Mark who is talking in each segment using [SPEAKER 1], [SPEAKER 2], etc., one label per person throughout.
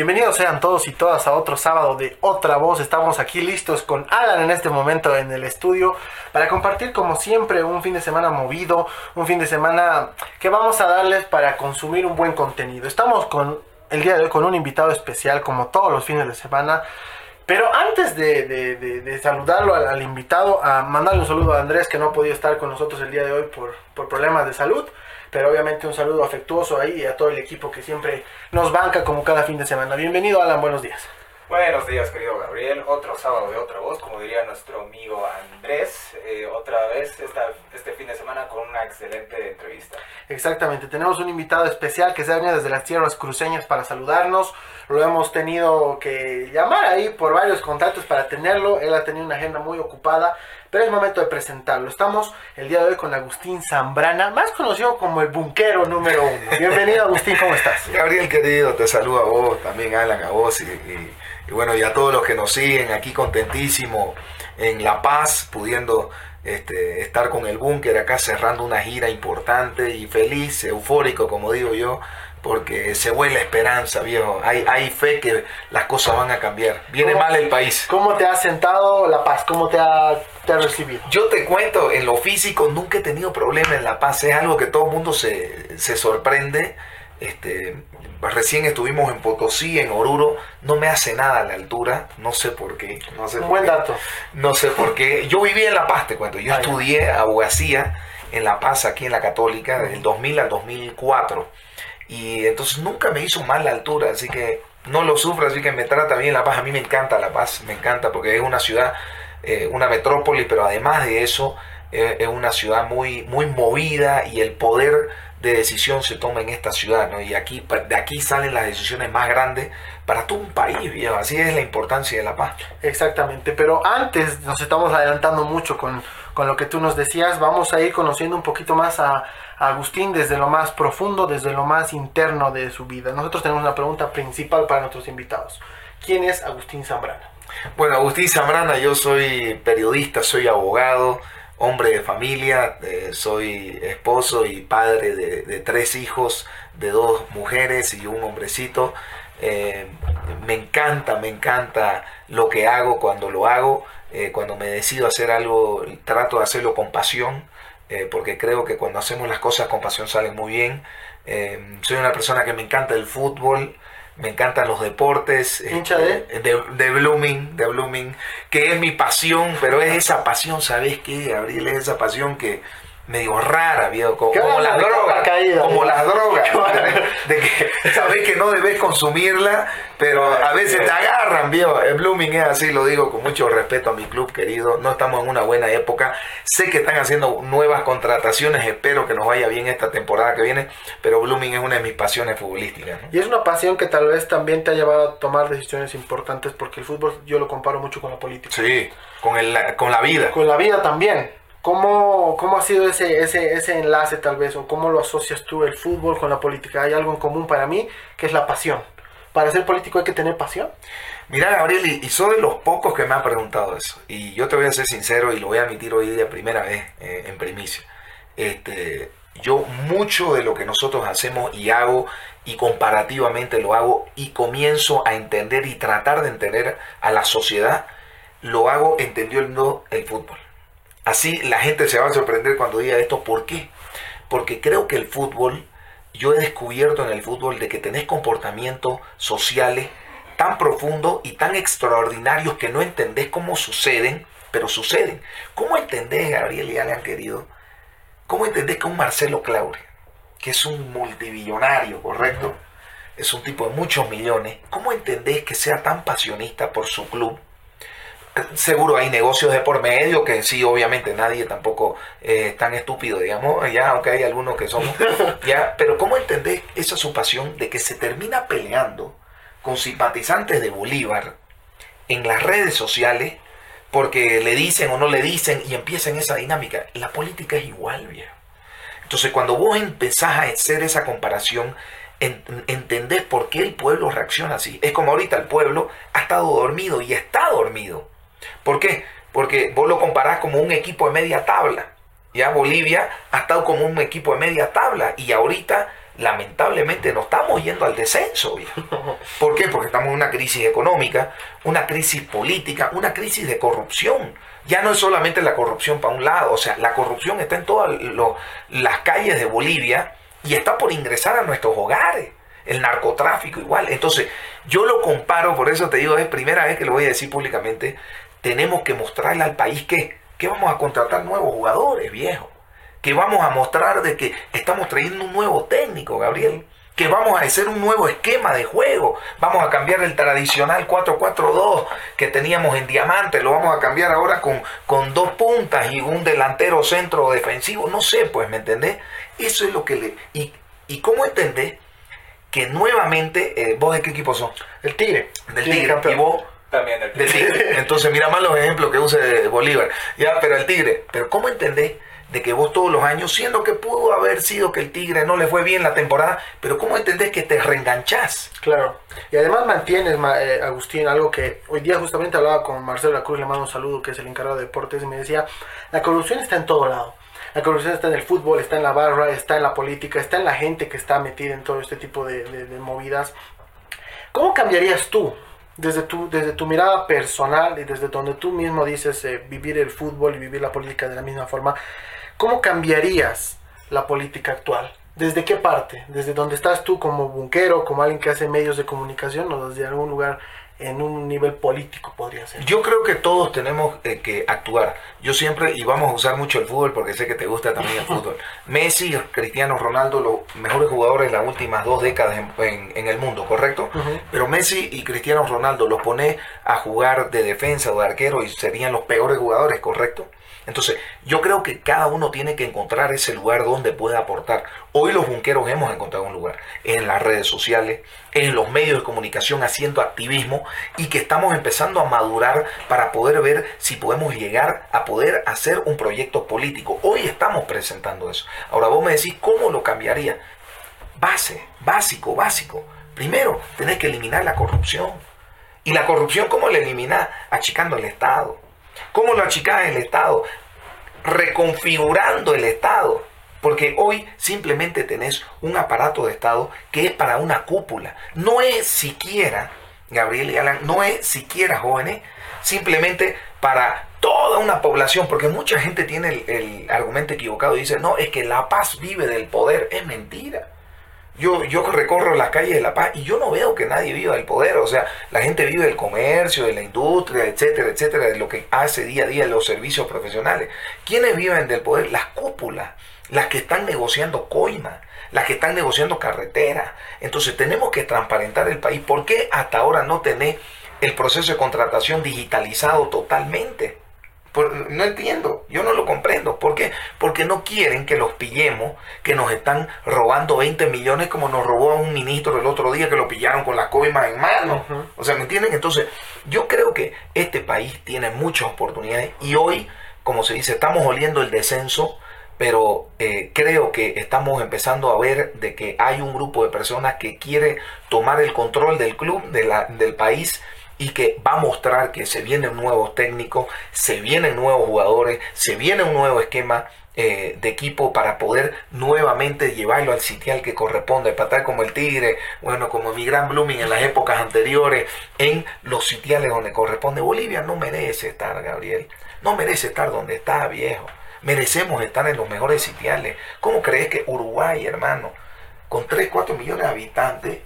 [SPEAKER 1] Bienvenidos sean todos y todas a otro sábado de Otra Voz. Estamos aquí listos con Alan en este momento en el estudio para compartir como siempre un fin de semana movido, un fin de semana que vamos a darles para consumir un buen contenido. Estamos con el día de hoy con un invitado especial como todos los fines de semana. Pero antes de, saludarlo al, invitado, a mandarle un saludo a Andrés que no ha podido estar con nosotros el día de hoy por, por problemas de salud. Pero obviamente un saludo afectuoso ahí a todo el equipo que siempre nos banca como cada fin de semana. Bienvenido Alan, buenos días.
[SPEAKER 2] Buenos días, querido Gabriel. Otro sábado de otra voz, como diría nuestro amigo Andrés. Eh, otra vez esta, este fin de semana con una excelente entrevista.
[SPEAKER 1] Exactamente, tenemos un invitado especial que se ha venido desde las tierras cruceñas para saludarnos. Lo hemos tenido que llamar ahí por varios contactos para tenerlo. Él ha tenido una agenda muy ocupada, pero es momento de presentarlo. Estamos el día de hoy con Agustín Zambrana, más conocido como el bunquero número uno. Bienvenido, Agustín, ¿cómo estás?
[SPEAKER 3] Gabriel, querido, te saludo a vos, también Alan, a vos y y bueno, y a todos los que nos siguen aquí contentísimo en La Paz, pudiendo este, estar con el búnker acá cerrando una gira importante y feliz, eufórico, como digo yo, porque se vuela esperanza, viejo. Hay, hay fe que las cosas van a cambiar. Viene mal el país.
[SPEAKER 1] ¿Cómo te ha sentado La Paz? ¿Cómo te ha, te ha, recibido?
[SPEAKER 3] Yo te cuento, en lo físico nunca he tenido problema en La Paz. Es algo que todo el mundo se, se sorprende. Este, Recién estuvimos en Potosí, en Oruro. No me hace nada a la altura. No sé por qué. No sé
[SPEAKER 1] Un buen dato.
[SPEAKER 3] No sé por qué. Yo viví en La Paz, te cuento. Yo estudié abogacía en La Paz, aquí en la Católica, desde el 2000 al 2004. Y entonces nunca me hizo mal la altura. Así que no lo sufro. Así que me trata bien La Paz. A mí me encanta La Paz. Me encanta porque es una ciudad, eh, una metrópoli. Pero además de eso, eh, es una ciudad muy, muy movida. Y el poder de decisión se toma en esta ciudad, ¿no? Y aquí, de aquí salen las decisiones más grandes para todo un país, viejo. Así es la importancia de la paz.
[SPEAKER 1] Exactamente, pero antes nos estamos adelantando mucho con, con lo que tú nos decías. Vamos a ir conociendo un poquito más a, Agustín desde lo más profundo, desde lo más interno de su vida. Nosotros tenemos una pregunta principal para nuestros invitados. ¿Quién es Agustín Zambrana?
[SPEAKER 3] Bueno, Agustín Zambrana, yo soy periodista, soy abogado, hombre de familia, eh, soy esposo y padre de, tres hijos, de dos mujeres y un hombrecito. Eh, me encanta, me encanta lo que hago cuando lo hago. Eh, cuando me decido hacer algo, trato de hacerlo con pasión, porque creo que cuando hacemos las cosas con pasión salen muy bien. soy una persona que me encanta el fútbol, me encantan los deportes.
[SPEAKER 1] ¿Hincha
[SPEAKER 3] este, de? de? Blooming, de Blooming, que es mi pasión, pero es esa pasión, ¿sabes qué, Gabriel? Es esa pasión que medio rara, viejo, como, las drogas, como las drogas, de que sabes que no debes consumirla, pero a veces te agarran, viejo. El Blooming es así, lo digo con mucho respeto a mi club querido. No estamos en una buena época. Sé que están haciendo nuevas contrataciones, espero que nos vaya bien esta temporada que viene, pero Blooming es una de mis pasiones futbolísticas.
[SPEAKER 1] Y es una pasión que tal vez también te ha llevado a tomar decisiones importantes, porque el fútbol yo lo comparo mucho con la política.
[SPEAKER 3] Sí, con, el, con la vida.
[SPEAKER 1] Con la vida también. ¿Cómo, ¿Cómo ha sido ese, ese, ese enlace tal vez o cómo lo asocias tú el fútbol con la política? Hay algo en común para mí que es la pasión. ¿Para ser político hay que tener pasión?
[SPEAKER 3] Mira, Gabriel, y, soy de los pocos que me han preguntado eso. Y yo te voy a ser sincero y lo voy a admitir hoy de primera vez eh, en primicia. Este, yo mucho de lo que nosotros hacemos y hago y comparativamente lo hago y comienzo a entender y tratar de entender a la sociedad, lo hago entendiendo el fútbol. Así la gente se va a sorprender cuando diga esto. ¿Por qué? Porque creo que el fútbol, yo he descubierto en el fútbol de que tenés comportamientos sociales tan profundos y tan extraordinarios que no entendés cómo suceden, pero suceden. ¿Cómo entendés, Gabriel y Alan querido? ¿Cómo entendés que un Marcelo Claure, que es un multibillonario, correcto? Es un tipo de muchos millones. ¿Cómo entendés que sea tan pasionista por su club? Seguro hay negocios de por medio que sí, obviamente nadie tampoco eh, es tan estúpido, digamos, ya, aunque hay algunos que somos, ya, pero ¿cómo entendés esa su pasión de que se termina peleando con simpatizantes de Bolívar en las redes sociales porque le dicen o no le dicen y empieza en esa dinámica? La política es igual, viejo. Entonces, cuando vos empezás a hacer esa comparación, entendés por qué el pueblo reacciona así. Es como ahorita el pueblo ha estado dormido y está dormido. ¿Por qué? Porque vos lo comparás como un equipo de media tabla. Ya Bolivia ha estado como un equipo de media tabla y ahorita lamentablemente nos estamos yendo al descenso. viejo. ¿Por qué? Porque estamos en una crisis económica, una crisis política, una crisis de corrupción. Ya no es solamente la corrupción para un lado, o sea, la corrupción está en todas lo- las calles de Bolivia y está por ingresar a nuestros hogares. El narcotráfico igual. Entonces, yo lo comparo, por eso te digo, es primera vez que lo voy a decir públicamente, tenemos que mostrarle al país que, que vamos a contratar nuevos jugadores, viejo. Que vamos a mostrar de que estamos trayendo un nuevo técnico, Gabriel. Que vamos a hacer un nuevo esquema de juego. Vamos a cambiar el tradicional 4-4-2 que teníamos en Diamante. Lo vamos a cambiar ahora con, con dos puntas y un delantero centro defensivo. No sé, pues, ¿me entendés? Eso es lo que le... ¿Y, y cómo entendés que nuevamente... eh, ¿Vos de qué equipo sos?
[SPEAKER 1] El Tigre.
[SPEAKER 3] Del Tigre. Y vos
[SPEAKER 2] También el
[SPEAKER 3] del tigre. Entonces, mira más los ejemplos que use Bolívar. Ya, pero el tigre. Pero ¿cómo entendés de que vos todos los años, siendo que pudo haber sido que el tigre no le fue bien la temporada, pero ¿cómo entendés que te reenganchás?
[SPEAKER 1] Claro. Y además mantienes, ma- eh, Agustín, algo que hoy día justamente hablaba con Marcelo La Cruz, le mando un saludo, que es el encargado de deportes, y me decía, la corrupción está en todo lado. La corrupción está en el fútbol, está en la barra, está en la política, está en la gente que está metida en todo este tipo de, de- de movidas. ¿Cómo cambiarías tú, desde tu, desde tu mirada personal y desde donde tú mismo dices eh, vivir el fútbol y vivir la política de la misma forma, ¿cómo cambiarías la política actual? ¿Desde qué parte? ¿Desde donde estás tú como bunquero, como alguien que hace medios de comunicación o desde algún lugar en un nivel político podría ser?
[SPEAKER 3] Yo creo que todos tenemos eh, que actuar. Yo siempre, y vamos a usar mucho el fútbol porque sé que te gusta también el fútbol. Messi, Cristiano Ronaldo, los mejores jugadores de las últimas dos décadas en, en- en el mundo, ¿correcto? Pero Messi y Cristiano Ronaldo los pone a jugar de defensa o de arquero y serían los peores jugadores, ¿correcto? Entonces, yo creo que cada uno tiene que encontrar ese lugar donde pueda aportar. Hoy los bunqueros hemos encontrado un lugar en las redes sociales, en los medios de comunicación haciendo activismo y que estamos empezando a madurar para poder ver si podemos llegar a poder hacer un proyecto político. Hoy estamos presentando eso. Ahora vos me decís, ¿cómo lo cambiaría? Base, básico, básico. Primero, tenés que eliminar la corrupción. ¿Y la corrupción cómo la eliminás? Achicando el Estado. ¿Cómo lo achicás el Estado? Reconfigurando el Estado. Porque hoy simplemente tenés un aparato de Estado que es para una cúpula. No es siquiera, Gabriel y Alan, no es siquiera jóvenes, simplemente para toda una población, porque mucha gente tiene el, el argumento equivocado y dice, no, es que la paz vive del poder. Es mentira. Yo, yo recorro las calles de La Paz y yo no veo que nadie viva del poder. O sea, la gente vive del comercio, de la industria, etcétera, etcétera, de lo que hace día a día los servicios profesionales. ¿Quiénes viven del poder? Las cúpulas, las que están negociando coimas, las que están negociando carreteras. Entonces tenemos que transparentar el país. ¿Por qué hasta ahora no tenés el proceso de contratación digitalizado totalmente? No entiendo, yo no lo comprendo. ¿Por qué? Porque no quieren que los pillemos, que nos están robando 20 millones como nos robó a un ministro el otro día que lo pillaron con las coimas en mano. O sea, ¿me entienden? Entonces, yo creo que este país tiene muchas oportunidades y hoy, como se dice, estamos oliendo el descenso, pero eh, creo que estamos empezando a ver de que hay un grupo de personas que quiere tomar el control del club, de la- del país y que va a mostrar que se vienen nuevos técnicos, se vienen nuevos jugadores, se viene un nuevo esquema eh, de equipo para poder nuevamente llevarlo al sitial que corresponde, para estar como el Tigre, bueno, como mi gran Blooming en las épocas anteriores, en los sitiales donde corresponde. Bolivia no merece estar, Gabriel, no merece estar donde está, viejo. Merecemos estar en los mejores sitiales. ¿Cómo crees que Uruguay, hermano, con 3, 4 millones de habitantes,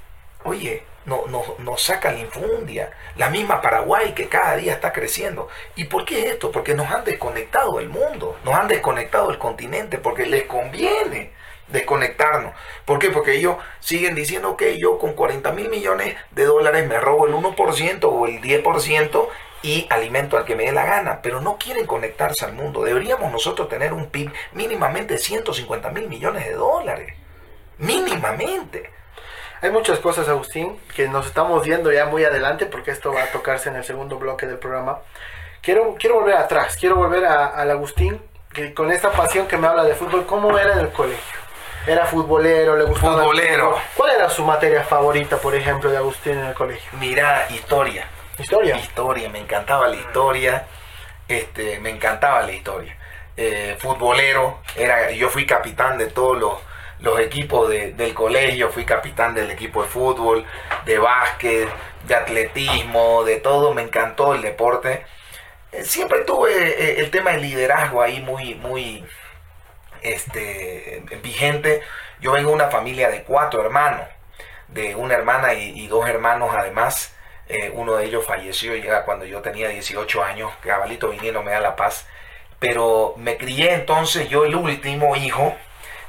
[SPEAKER 3] oye, no, no, nos saca la infundia. La misma Paraguay que cada día está creciendo. ¿Y por qué esto? Porque nos han desconectado del mundo, nos han desconectado del continente, porque les conviene desconectarnos. ¿Por qué? Porque ellos siguen diciendo que yo con 40 mil millones de dólares me robo el 1% o el 10% y alimento al que me dé la gana, pero no quieren conectarse al mundo. Deberíamos nosotros tener un PIB mínimamente 150 mil millones de dólares. Mínimamente.
[SPEAKER 1] Hay muchas cosas, Agustín, que nos estamos yendo ya muy adelante porque esto va a tocarse en el segundo bloque del programa. Quiero, quiero volver atrás, quiero volver a- al Agustín, que con esta pasión que me habla de fútbol, ¿cómo era en el colegio? ¿Era futbolero? ¿Le gustaba?
[SPEAKER 3] Futbolero.
[SPEAKER 1] ¿Cuál era su materia favorita, por ejemplo, de Agustín en el colegio?
[SPEAKER 3] Mira, historia.
[SPEAKER 1] ¿Historia?
[SPEAKER 3] Historia, me encantaba la historia. Este, me encantaba la historia. Eh, futbolero, era, yo fui capitán de todos los, los equipos del colegio, fui capitán del equipo de fútbol, de básquet, de atletismo, de todo, me encantó el deporte. Eh, siempre tuve eh, el tema del liderazgo ahí muy, muy este, vigente. Yo vengo de una familia de cuatro hermanos, de una hermana y, dos hermanos además. Eh, uno de ellos falleció ya cuando yo tenía 18 años, cabalito viniendo me da la paz. Pero me crié entonces, yo el último hijo,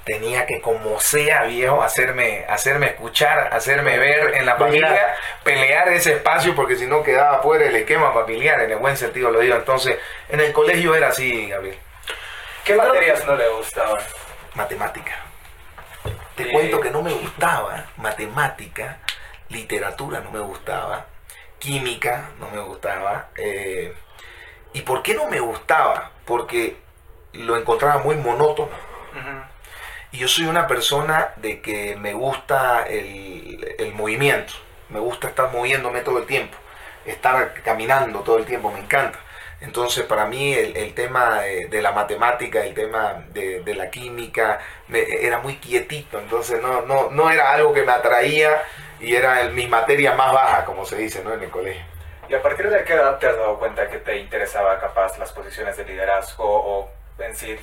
[SPEAKER 3] tenía que como sea viejo hacerme hacerme escuchar hacerme ver en la familia pelear ese espacio porque si no quedaba fuera el esquema familiar en el buen sentido lo digo. Entonces en el colegio era así Gabriel.
[SPEAKER 2] Qué materias no le gustaban
[SPEAKER 3] matemática. Te cuento que no me gustaba matemática literatura no me gustaba química no me gustaba eh, y por qué no me gustaba porque lo encontraba muy monótono y yo soy una persona de que me gusta el, movimiento, me gusta estar moviéndome todo el tiempo, estar caminando todo el tiempo, me encanta. Entonces, para mí el, tema de, la matemática, el tema de, la química, era muy quietito, entonces no, no, no era algo que me atraía y era el, mis materias más bajas, como se dice ¿no? en el colegio.
[SPEAKER 2] ¿Y a partir de qué edad te has dado cuenta que te interesaba capaz las posiciones de liderazgo o en sí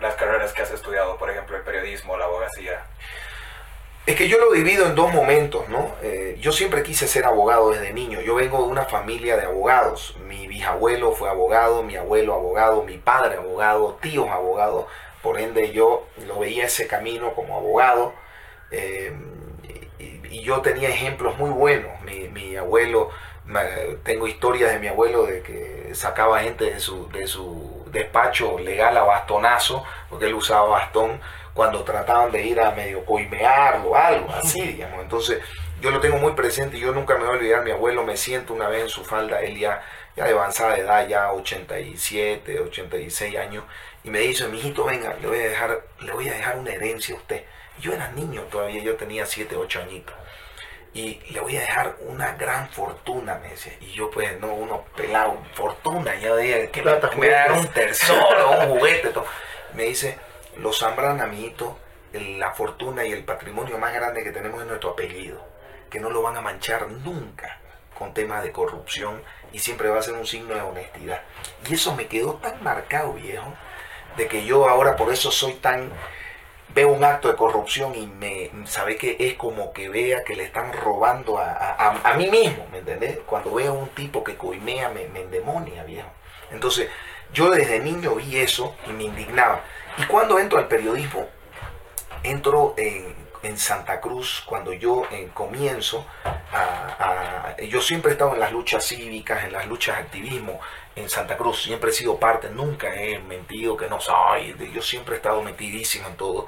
[SPEAKER 2] las carreras que has estudiado, por ejemplo, el periodismo, la abogacía?
[SPEAKER 3] Es que yo lo divido en dos momentos, ¿no? Eh, yo siempre quise ser abogado desde niño. Yo vengo de una familia de abogados. Mi bisabuelo fue abogado, mi abuelo abogado, mi padre abogado, tíos abogados. Por ende, yo lo veía ese camino como abogado. Eh, y, yo tenía ejemplos muy buenos. Mi, mi abuelo, tengo historias de mi abuelo de que sacaba gente de su, de su despacho legal a bastonazo, porque él usaba bastón cuando trataban de ir a medio coimearlo, algo así, digamos. Entonces, yo lo tengo muy presente y yo nunca me voy a olvidar, mi abuelo me siento una vez en su falda, él ya, ya de avanzada edad, ya 87, 86 años, y me dice, mijito, venga, le voy a dejar, le voy a dejar una herencia a usted. Yo era niño todavía, yo tenía 7, 8 añitos y le voy a dejar una gran fortuna, me dice. Y yo, pues, no, uno pelado, fortuna, ya dije, que me, me, dar un tesoro, un juguete, todo. Me dice, los Zambrana, amiguito, la fortuna y el patrimonio más grande que tenemos es nuestro apellido, que no lo van a manchar nunca con temas de corrupción y siempre va a ser un signo de honestidad. Y eso me quedó tan marcado, viejo, de que yo ahora por eso soy tan veo un acto de corrupción y me sabe que es como que vea que le están robando a, mí mismo, ¿me entendés? Cuando veo un tipo que coimea me, me endemonia, viejo. Entonces, yo desde niño vi eso y me indignaba. Y cuando entro al periodismo, entro en, en Santa Cruz, cuando yo eh, comienzo, a, yo siempre he estado en las luchas cívicas, en las luchas de activismo en Santa Cruz, siempre he sido parte, nunca he mentido que no soy, yo siempre he estado metidísimo en todo.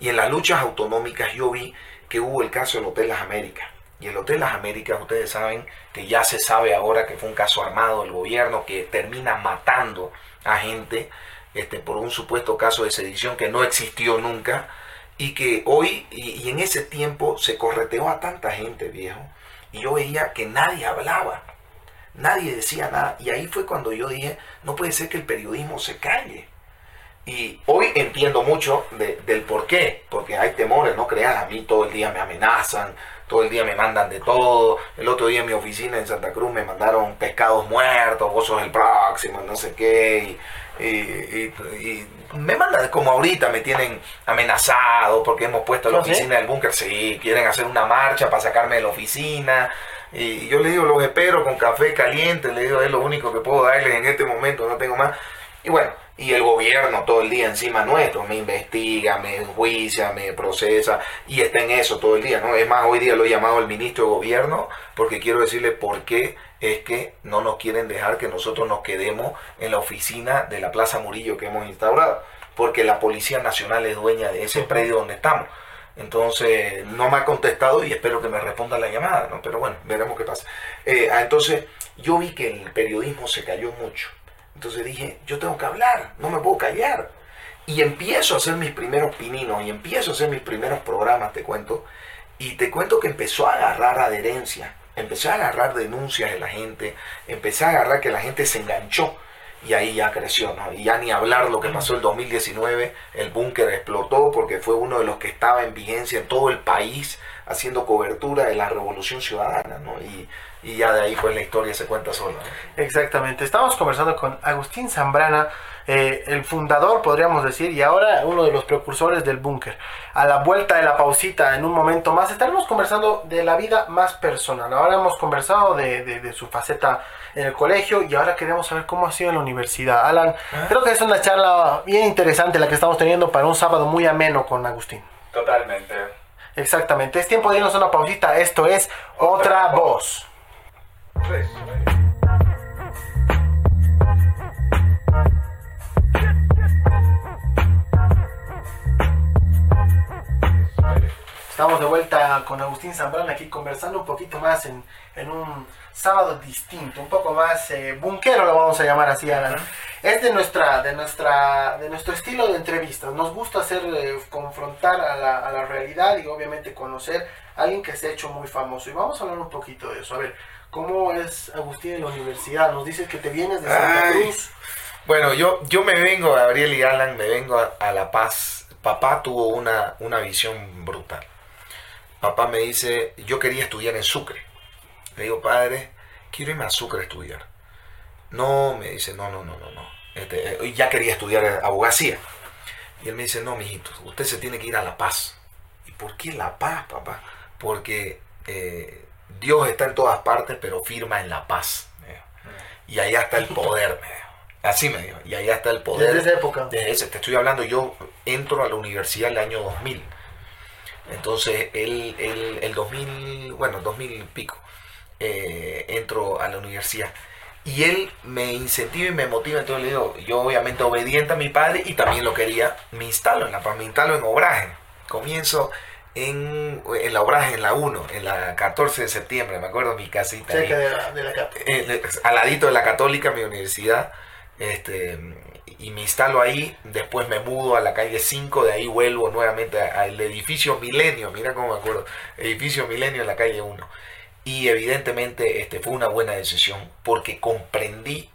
[SPEAKER 3] Y en las luchas autonómicas yo vi que hubo el caso del Hotel Las Américas. Y el Hotel Las Américas, ustedes saben que ya se sabe ahora que fue un caso armado del gobierno que termina matando a gente este, por un supuesto caso de sedición que no existió nunca y que hoy y, en ese tiempo se correteó a tanta gente, viejo. Y yo veía que nadie hablaba, nadie decía nada. Y ahí fue cuando yo dije, no puede ser que el periodismo se calle. Y hoy entiendo mucho del por qué, porque hay temores, no creas, a mí todo el día me amenazan, todo el día me mandan de todo. El otro día en mi oficina en Santa Cruz me mandaron pescados muertos, vos sos el próximo, no sé qué. y me mandan como ahorita, me tienen amenazado porque hemos puesto la ¿Ah, oficina del búnker, sí, quieren hacer una marcha para sacarme de la oficina. Y yo le digo, los espero con café caliente, le digo, es lo único que puedo darles en este momento, no tengo más. Y bueno, y el gobierno todo el día encima nuestro, me investiga, me enjuicia, me procesa y está en eso todo el día, ¿no? Es más, hoy día lo he llamado el ministro de gobierno porque quiero decirle por qué es que no nos quieren dejar que nosotros nos quedemos en la oficina de la Plaza Murillo que hemos instaurado, porque la Policía Nacional es dueña de ese predio donde estamos. Entonces, no me ha contestado y espero que me responda la llamada, ¿no? Pero bueno, veremos qué pasa. Eh, ah, entonces, yo vi que el periodismo se cayó mucho. Entonces dije, yo tengo que hablar, no me puedo callar. Y empiezo a hacer mis primeros pininos y empiezo a hacer mis primeros programas, te cuento. Y te cuento que empezó a agarrar adherencia empecé a agarrar denuncias de la gente, empecé a agarrar que la gente se enganchó. Y ahí ya creció, ¿no? Y ya ni hablar lo que pasó el 2019, el búnker explotó porque fue uno de los que estaba en vigencia en todo el país haciendo cobertura de la revolución ciudadana, ¿no? Y, y ya de ahí pues la historia se cuenta sola. ¿no?
[SPEAKER 1] Exactamente. Estamos conversando con Agustín Zambrana, eh, el fundador, podríamos decir, y ahora uno de los precursores del búnker. A la vuelta de la pausita, en un momento más, estaremos conversando de la vida más personal. Ahora hemos conversado de, de- de su faceta en el colegio y ahora queremos saber cómo ha sido en la universidad. Alan, creo que es una charla bien interesante la que estamos teniendo para un sábado muy ameno con Agustín.
[SPEAKER 2] Totalmente.
[SPEAKER 1] Exactamente. Es tiempo de irnos a una pausita. Esto es Otra Voz. Estamos de vuelta con Agustín Zambrana aquí conversando un poquito más en, en un sábado distinto, un poco más eh, bunquero lo vamos a llamar así, Alan. Es de nuestra, de nuestra, de nuestro estilo de entrevistas. Nos gusta hacer eh, confrontar a la, a la realidad y obviamente conocer a alguien que se ha hecho muy famoso. Y vamos a hablar un poquito de eso. A ver, ¿cómo es Agustín en la universidad? Nos dices que te vienes de Santa
[SPEAKER 3] Ay.
[SPEAKER 1] Cruz.
[SPEAKER 3] Bueno, yo, yo me vengo, Gabriel y Alan, me vengo a, a La Paz. Papá tuvo una, una visión brutal. Papá me dice, yo quería estudiar en Sucre. Le digo, padre, quiero irme a Sucre a estudiar. No, me dice, no, no, no, no, no. Este, eh, ya quería estudiar abogacía. Y él me dice, no, mijito, usted se tiene que ir a La Paz. ¿Y por qué La Paz, papá? Porque eh, Dios está en todas partes, pero firma en La Paz. Y allá está el poder, me dijo. Así me dijo. Y allá está el poder.
[SPEAKER 1] Desde esa época.
[SPEAKER 3] Desde ese, te estoy hablando, yo entro a la universidad el año 2000. Entonces, el, el, el 2000, bueno, 2000 y pico, eh, entro a la universidad. Y él me incentiva y me motiva, entonces le digo, yo obviamente obediente a mi padre y también lo quería, me instalo en la paz, me instalo en obraje. Comienzo en, en la obraje, en la 1, en la 14 de septiembre, me acuerdo mi casita. ahí
[SPEAKER 1] Cerca de la, de la
[SPEAKER 3] eh, al ladito de la católica, mi universidad, este, y me instalo ahí, después me mudo a la calle 5, de ahí vuelvo nuevamente al edificio Milenio, mira cómo me acuerdo, edificio Milenio en la calle 1. Y evidentemente este, fue una buena decisión porque comprendí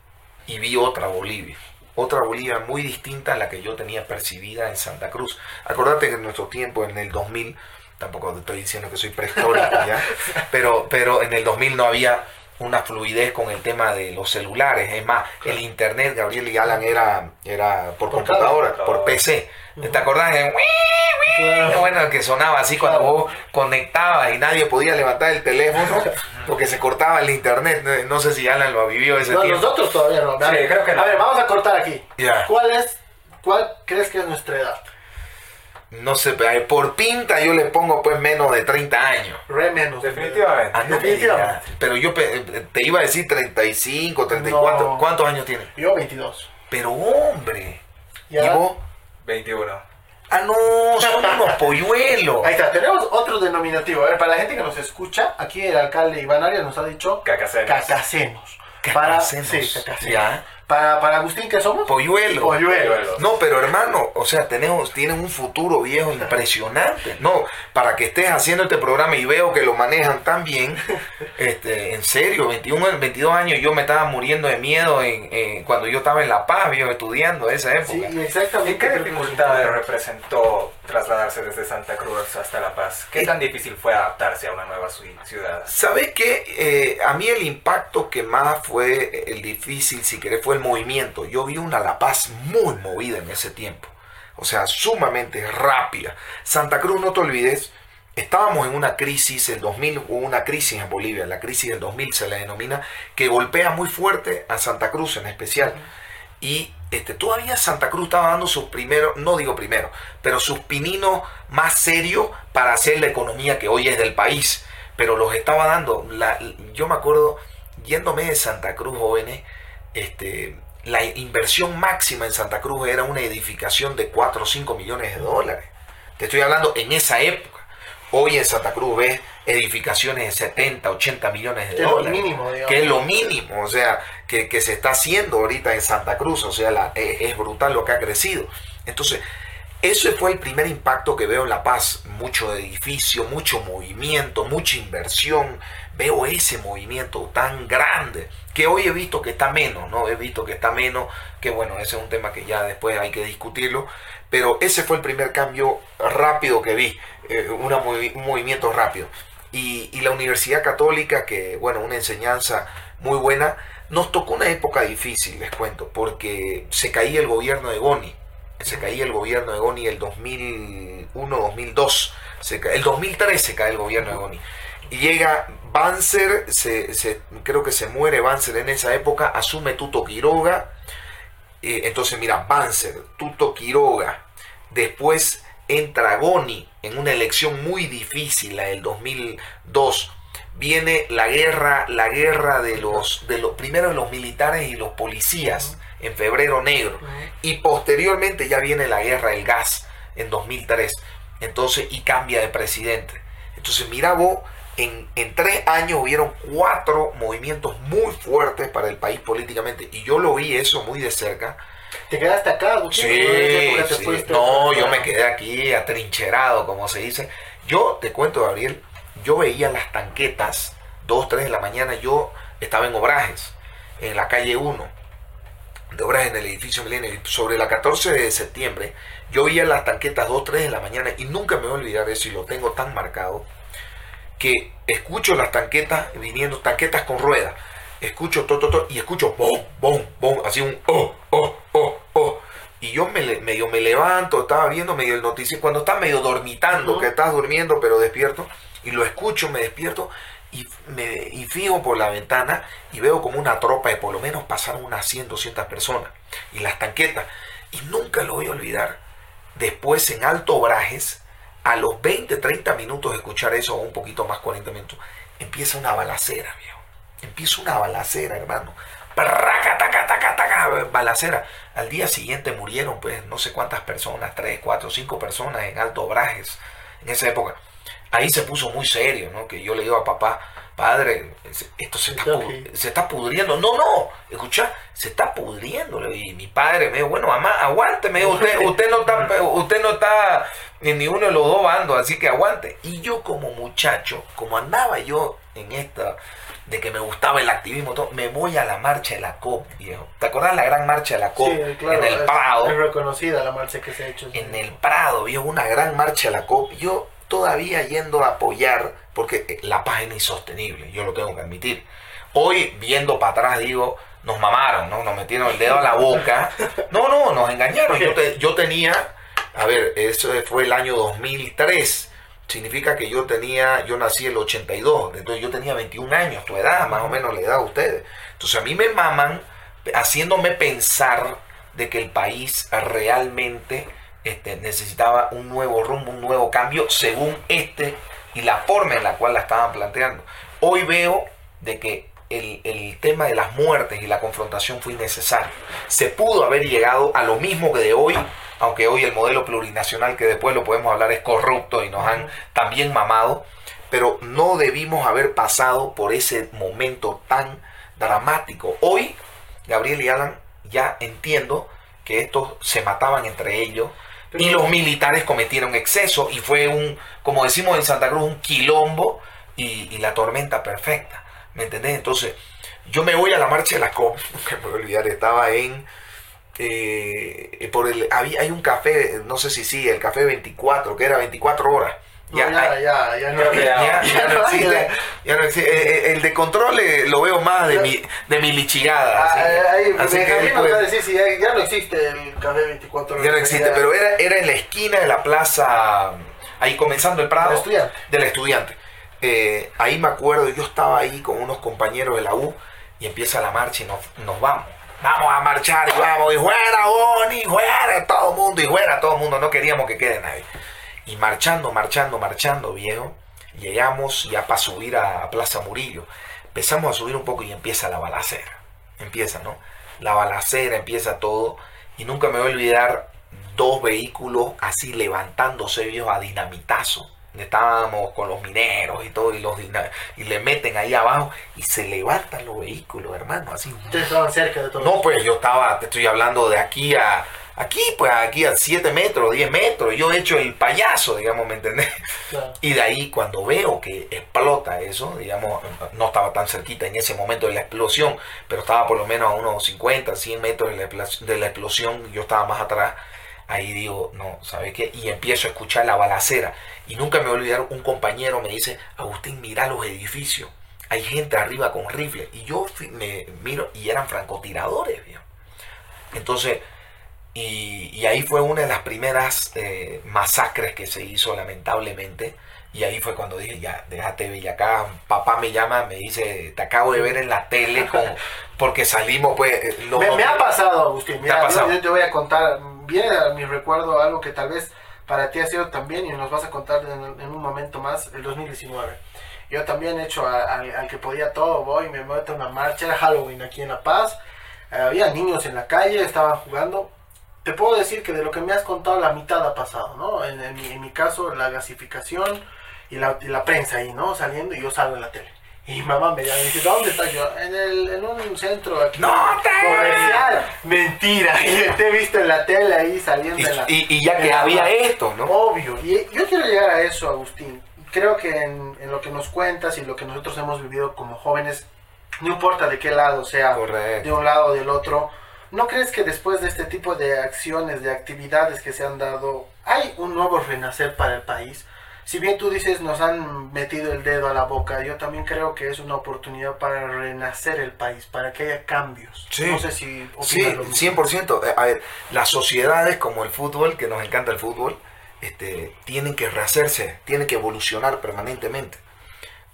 [SPEAKER 3] y vi otra Bolivia. Otra Bolivia muy distinta a la que yo tenía percibida en Santa Cruz. Acordate que en nuestro tiempo, en el 2000, tampoco te estoy diciendo que soy prehistórico ya, pero, pero en el 2000 no había una fluidez con el tema de los celulares. Es más, el internet, Gabriel y Alan, era, era por,
[SPEAKER 1] Por
[SPEAKER 3] computadora, por PC. ¿Te acordás?
[SPEAKER 1] Claro.
[SPEAKER 3] Bueno, que sonaba así cuando vos conectabas y nadie podía levantar el teléfono porque se cortaba el internet. No- sé si Alan lo ha vivido ese
[SPEAKER 1] No,
[SPEAKER 3] tiempo.
[SPEAKER 1] nosotros todavía no. A
[SPEAKER 2] Sí,
[SPEAKER 1] ver,
[SPEAKER 2] creo que no.
[SPEAKER 1] A ver, vamos a cortar aquí. ¿Cuál es, cuál crees que es nuestra edad?
[SPEAKER 3] No sé, por pinta yo le pongo pues menos de 30 años.
[SPEAKER 1] Re menos.
[SPEAKER 2] Definitivamente.
[SPEAKER 3] Ah, no
[SPEAKER 1] Definitivamente.
[SPEAKER 3] Pero yo pe- te iba a decir 35, 34.
[SPEAKER 1] No.
[SPEAKER 3] ¿Cuántos años tiene?
[SPEAKER 1] Yo 22.
[SPEAKER 3] Pero hombre.
[SPEAKER 1] Ya.
[SPEAKER 3] ¿Y vos?
[SPEAKER 2] 21.
[SPEAKER 3] Ah, no, son unos polluelos.
[SPEAKER 1] Ahí está, tenemos otro denominativo. A ver, para la gente que nos escucha, aquí el alcalde Iván Arias nos ha dicho
[SPEAKER 2] Cacacenos.
[SPEAKER 1] cacacenos. Para,
[SPEAKER 3] Cacacenos.
[SPEAKER 1] sí, cacacenos.
[SPEAKER 3] Ya.
[SPEAKER 1] Para, para Agustín, ¿qué somos?
[SPEAKER 3] Polluelos.
[SPEAKER 1] Polluelos.
[SPEAKER 3] No, pero hermano, o sea, tenemos, tienen un futuro viejo impresionante. No, para que estés haciendo este programa y veo que lo manejan tan bien, este, en serio, 21, 22 años yo me estaba muriendo de miedo en, en- cuando yo estaba en La Paz, viejo, estudiando esa época.
[SPEAKER 1] Sí, exactamente.
[SPEAKER 2] ¿Y qué dificultades representó trasladarse desde Santa Cruz hasta La Paz? ¿Qué tan difícil fue adaptarse a una nueva ci- ciudad?
[SPEAKER 3] ¿Sabes qué? Eh, a mí el impacto que más fue el difícil, si querés, fue movimiento. Yo vi una La Paz muy movida en ese tiempo. O sea, sumamente rápida. Santa Cruz, no te olvides, estábamos en una crisis, el 2000 hubo una crisis en Bolivia, la crisis del 2000 se la denomina, que golpea muy fuerte a Santa Cruz en especial. Y este, todavía Santa Cruz estaba dando sus primeros, no digo primero, pero sus pininos más serios para hacer la economía que hoy es del país. Pero los estaba dando. La, yo me acuerdo, yéndome de Santa Cruz, jóvenes, este, la inversión máxima en Santa Cruz era una edificación de 4 o 5 millones de dólares. Te estoy hablando en esa época. Hoy en Santa Cruz ves edificaciones de 70, 80 millones de
[SPEAKER 1] Que es lo
[SPEAKER 3] dólares.
[SPEAKER 1] mínimo.
[SPEAKER 3] Que es lo mínimo, o sea, que, que se está haciendo ahorita en Santa Cruz. O sea, la- es, es brutal lo que ha crecido. Entonces, Ese fue el primer impacto que veo en La Paz. Mucho edificio, mucho movimiento, mucha inversión. Veo ese movimiento tan grande que hoy he visto que está menos, ¿no? He visto que está menos, que bueno, ese es un tema que ya después hay que discutirlo. Pero ese fue el primer cambio rápido que vi, eh, una un movimiento rápido. Y, y la Universidad Católica, que bueno, una enseñanza muy buena, nos tocó una época difícil, les cuento, porque se caía el gobierno de Goni. Se caía el gobierno de Goni el 2001-2002. El 2003 se cae el gobierno de Goni. Y llega Banzer, se, creo que se muere Banzer en esa época, asume Tuto Quiroga. Eh, entonces, mira, Banzer, Tuto Quiroga. Después entra Goni en una elección muy difícil, la del 2002 viene la guerra, la guerra de los, de los, primero de los militares y los policías en febrero negro. Y posteriormente ya viene la guerra del gas en 2003 entonces y cambia de presidente. Entonces mira vos en, en tres años hubieron cuatro movimientos muy fuertes para el país políticamente. Y yo lo vi eso muy de cerca.
[SPEAKER 1] ¿Te quedaste acá?
[SPEAKER 3] Sí, sí. No, yo me quedé aquí atrincherado, como se dice. Yo te cuento, Gabriel, yo veía las tanquetas, 2, 3 de la mañana, yo estaba en Obrajes, en la calle 1 de Obrajes, en el edificio Milenio, sobre la 14 de septiembre, yo veía las tanquetas 2, 3 de la mañana y nunca me voy a olvidar eso y lo tengo tan marcado, que escucho las tanquetas viniendo, tanquetas con ruedas, escucho todo, todo, y escucho bom, bom, bom, así un oh, oh, oh, oh. Y yo me, medio me levanto, estaba viendo medio el noticiero, cuando estás medio dormitando, que estás durmiendo pero despierto, y lo escucho, me despierto y, me, y fijo por la ventana y veo como una tropa de por lo menos pasaron unas 100, 200 personas y las tanquetas. Y nunca lo voy a olvidar. Después en Alto Obrajes, a los 20, 30 minutos de escuchar eso, o un poquito más, 40 minutos, empieza una balacera, viejo. Empieza una balacera, hermano. Balacera. Al día siguiente murieron, pues, no sé cuántas personas, 3, 4, 5 personas en Alto Obrajes en esa época ahí se puso muy serio, ¿no? Que yo le digo a papá, padre, esto se está, se está pudriendo. No, no, escucha, se está pudriendo. Y mi padre me dijo, bueno, mamá, aguante, me dijo, usted, usted no está, usted no está en ninguno de los dos bandos, así que aguante. Y yo como muchacho, como andaba yo en esta de que me gustaba el activismo, todo, me voy a la marcha de la COP, viejo. ¿Te acordás la gran marcha de la COP? en el Prado.
[SPEAKER 1] Es reconocida la marcha que se ha hecho.
[SPEAKER 3] En el Prado, viejo, una gran marcha de la COP. Yo todavía yendo a apoyar, porque eh, la paz es insostenible, yo lo tengo que admitir. Hoy, viendo para atrás, digo, nos mamaron, ¿no? Nos metieron el dedo a la boca. No, no, nos engañaron. Yo, yo tenía, a ver, eso fue el año 2003. Significa que yo tenía, yo nací el 82, entonces yo tenía 21 años, tu edad, más o menos la edad de ustedes. Entonces a mí me maman haciéndome pensar de que el país realmente este, necesitaba un nuevo rumbo, un nuevo cambio según este y la forma en la cual la estaban planteando. Hoy veo de que el, tema de las muertes y la confrontación fue innecesario. Se pudo haber llegado a lo mismo que de hoy, aunque hoy el modelo plurinacional, que después lo podemos hablar, es corrupto y nos han también mamado, pero no debimos haber pasado por ese momento tan dramático. Hoy, Gabriel y Alan, ya entiendo que estos se mataban entre ellos, y los militares cometieron exceso y fue un, como decimos en Santa Cruz, un quilombo y, la tormenta perfecta. ¿Me entendés? Entonces, yo me voy a la marcha de la COP, que me voy a olvidar, estaba en... Eh, por el, había, hay un café, no sé si sí, el café 24, que era 24 horas.
[SPEAKER 1] Ya, ya, ya, ya, no, ya,
[SPEAKER 3] no existe. Ya no existe. Eh, eh, el de control lo veo más de mi, de mi lichigada.
[SPEAKER 1] Ah, ahí, así que, pues, decir si ya, no existe el café 24
[SPEAKER 3] Ya no existe, pero era, era en la esquina de la plaza, ahí comenzando el Prado.
[SPEAKER 1] Del estudiante.
[SPEAKER 3] Del estudiante. Eh, ahí me acuerdo, yo estaba ahí con unos compañeros de la U y empieza la marcha y nos, nos vamos. Vamos a marchar y vamos, y fuera, Boni, fuera, todo el mundo, y fuera, todo el mundo. No queríamos que quede nadie. Y marchando, marchando, marchando, viejo, llegamos ya para subir a Plaza Murillo. Empezamos a subir un poco y empieza la balacera. Empieza, ¿no? La balacera, empieza todo. Y nunca me voy a olvidar dos vehículos así levantándose, viejo, a dinamitazo. Estábamos con los mineros y todo, y, los y le meten ahí abajo y se levantan los vehículos, hermano, así.
[SPEAKER 1] Ustedes estaban cerca de todo.
[SPEAKER 3] No, pues yo estaba, te estoy hablando de aquí a Aquí, pues aquí a 7 metros, 10 metros, yo he hecho el payaso, digamos, ¿me entendés? Y de ahí cuando veo que explota eso, digamos, no estaba tan cerquita en ese momento de la explosión, pero estaba por lo menos a unos 50, 100 metros de la, de la explosión, yo estaba más atrás, ahí digo, no, ¿sabes qué? Y empiezo a escuchar la balacera. Y nunca me voy a olvidar, un compañero me dice, Agustín, mira los edificios, hay gente arriba con rifles. Y yo me miro y eran francotiradores, Entonces, y, ahí fue una de las primeras eh, masacres que se hizo lamentablemente. Y ahí fue cuando dije, ya, déjate y acá papá me llama, me dice, te acabo de ver en la tele con, porque salimos, pues... Eh,
[SPEAKER 1] me, ha pasado, Agustín, mira, Yo, te voy a contar, viene a mi recuerdo algo que tal vez para ti ha sido también y nos vas a contar en, un momento más, el 2019. Yo también he hecho al que podía todo, voy, me meto a una marcha, era Halloween aquí en La Paz, había niños en la calle, estaban jugando, te puedo decir que de lo que me has contado, la mitad ha pasado, ¿no? En, mi, caso, la gasificación y la, prensa ahí, ¿no? Saliendo y yo salgo en la tele. Y mi mamá me dice, ¿dónde estás yo? En, el, en un centro aquí
[SPEAKER 3] ¡No
[SPEAKER 1] comercial. Mentira, y te he visto en la tele ahí saliendo
[SPEAKER 3] y,
[SPEAKER 1] en la,
[SPEAKER 3] y, ya que había esto, ¿no?
[SPEAKER 1] Obvio. Y yo quiero llegar a eso, Agustín. Creo que en, en, lo que nos cuentas y lo que nosotros hemos vivido como jóvenes, no importa de qué lado sea, de un lado o del otro, ¿No crees que después de este tipo de acciones, de actividades que se han dado, hay un nuevo renacer para el país? Si bien tú dices nos han metido el dedo a la boca, yo también creo que es una oportunidad para renacer el país, para que haya cambios.
[SPEAKER 3] Sí,
[SPEAKER 1] no
[SPEAKER 3] sé si sí, 100%. Eh, a ver, las sociedades como el fútbol, que nos encanta el fútbol, este, tienen que rehacerse, tienen que evolucionar permanentemente.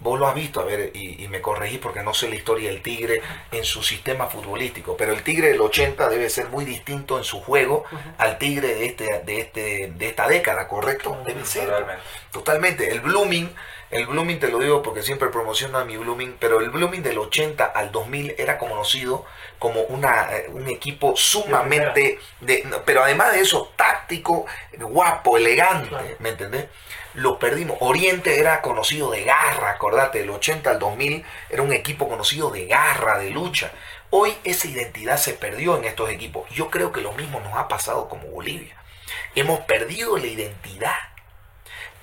[SPEAKER 3] Vos lo has visto, a ver, y, me corregí porque no sé la historia del Tigre en su sistema futbolístico, pero el Tigre del 80 debe ser muy distinto en su juego al Tigre de este, de este, de esta década, ¿correcto? Debe ser. Totalmente. Totalmente. El Blooming, el Blooming te lo digo porque siempre promociono a mi Blooming, pero el Blooming del 80 al 2000 era conocido como una, eh, un equipo sumamente, de, pero además de eso, táctico, guapo, elegante, ¿me entendés? Lo perdimos. Oriente era conocido de garra, acordate, del 80 al 2000 era un equipo conocido de garra, de lucha. Hoy esa identidad se perdió en estos equipos. Yo creo que lo mismo nos ha pasado como Bolivia. Hemos perdido la identidad.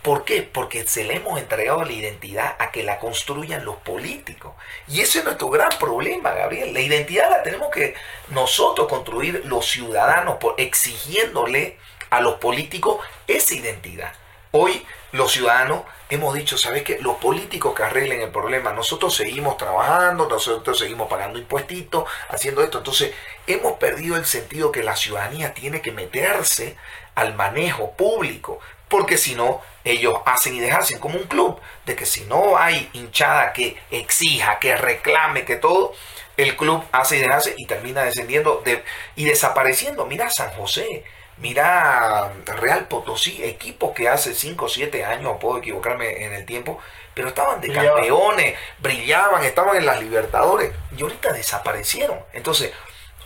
[SPEAKER 3] ¿Por qué? Porque se le hemos entregado la identidad a que la construyan los políticos. Y ese es nuestro gran problema, Gabriel. La identidad la tenemos que nosotros construir los ciudadanos por exigiéndole a los políticos esa identidad. Hoy los ciudadanos hemos dicho, ¿sabes qué? Los políticos que arreglen el problema, nosotros seguimos trabajando, nosotros seguimos pagando impuestitos, haciendo esto. Entonces, hemos perdido el sentido que la ciudadanía tiene que meterse al manejo público, porque si no, ellos hacen y deshacen como un club, de que si no hay hinchada que exija, que reclame, que todo, el club hace y deshace y termina descendiendo de, y desapareciendo. Mira San José, Mira Real Potosí, equipos que hace 5 o 7 años, puedo equivocarme en el tiempo, pero estaban de campeones, brillaban, estaban en las Libertadores y ahorita desaparecieron. Entonces,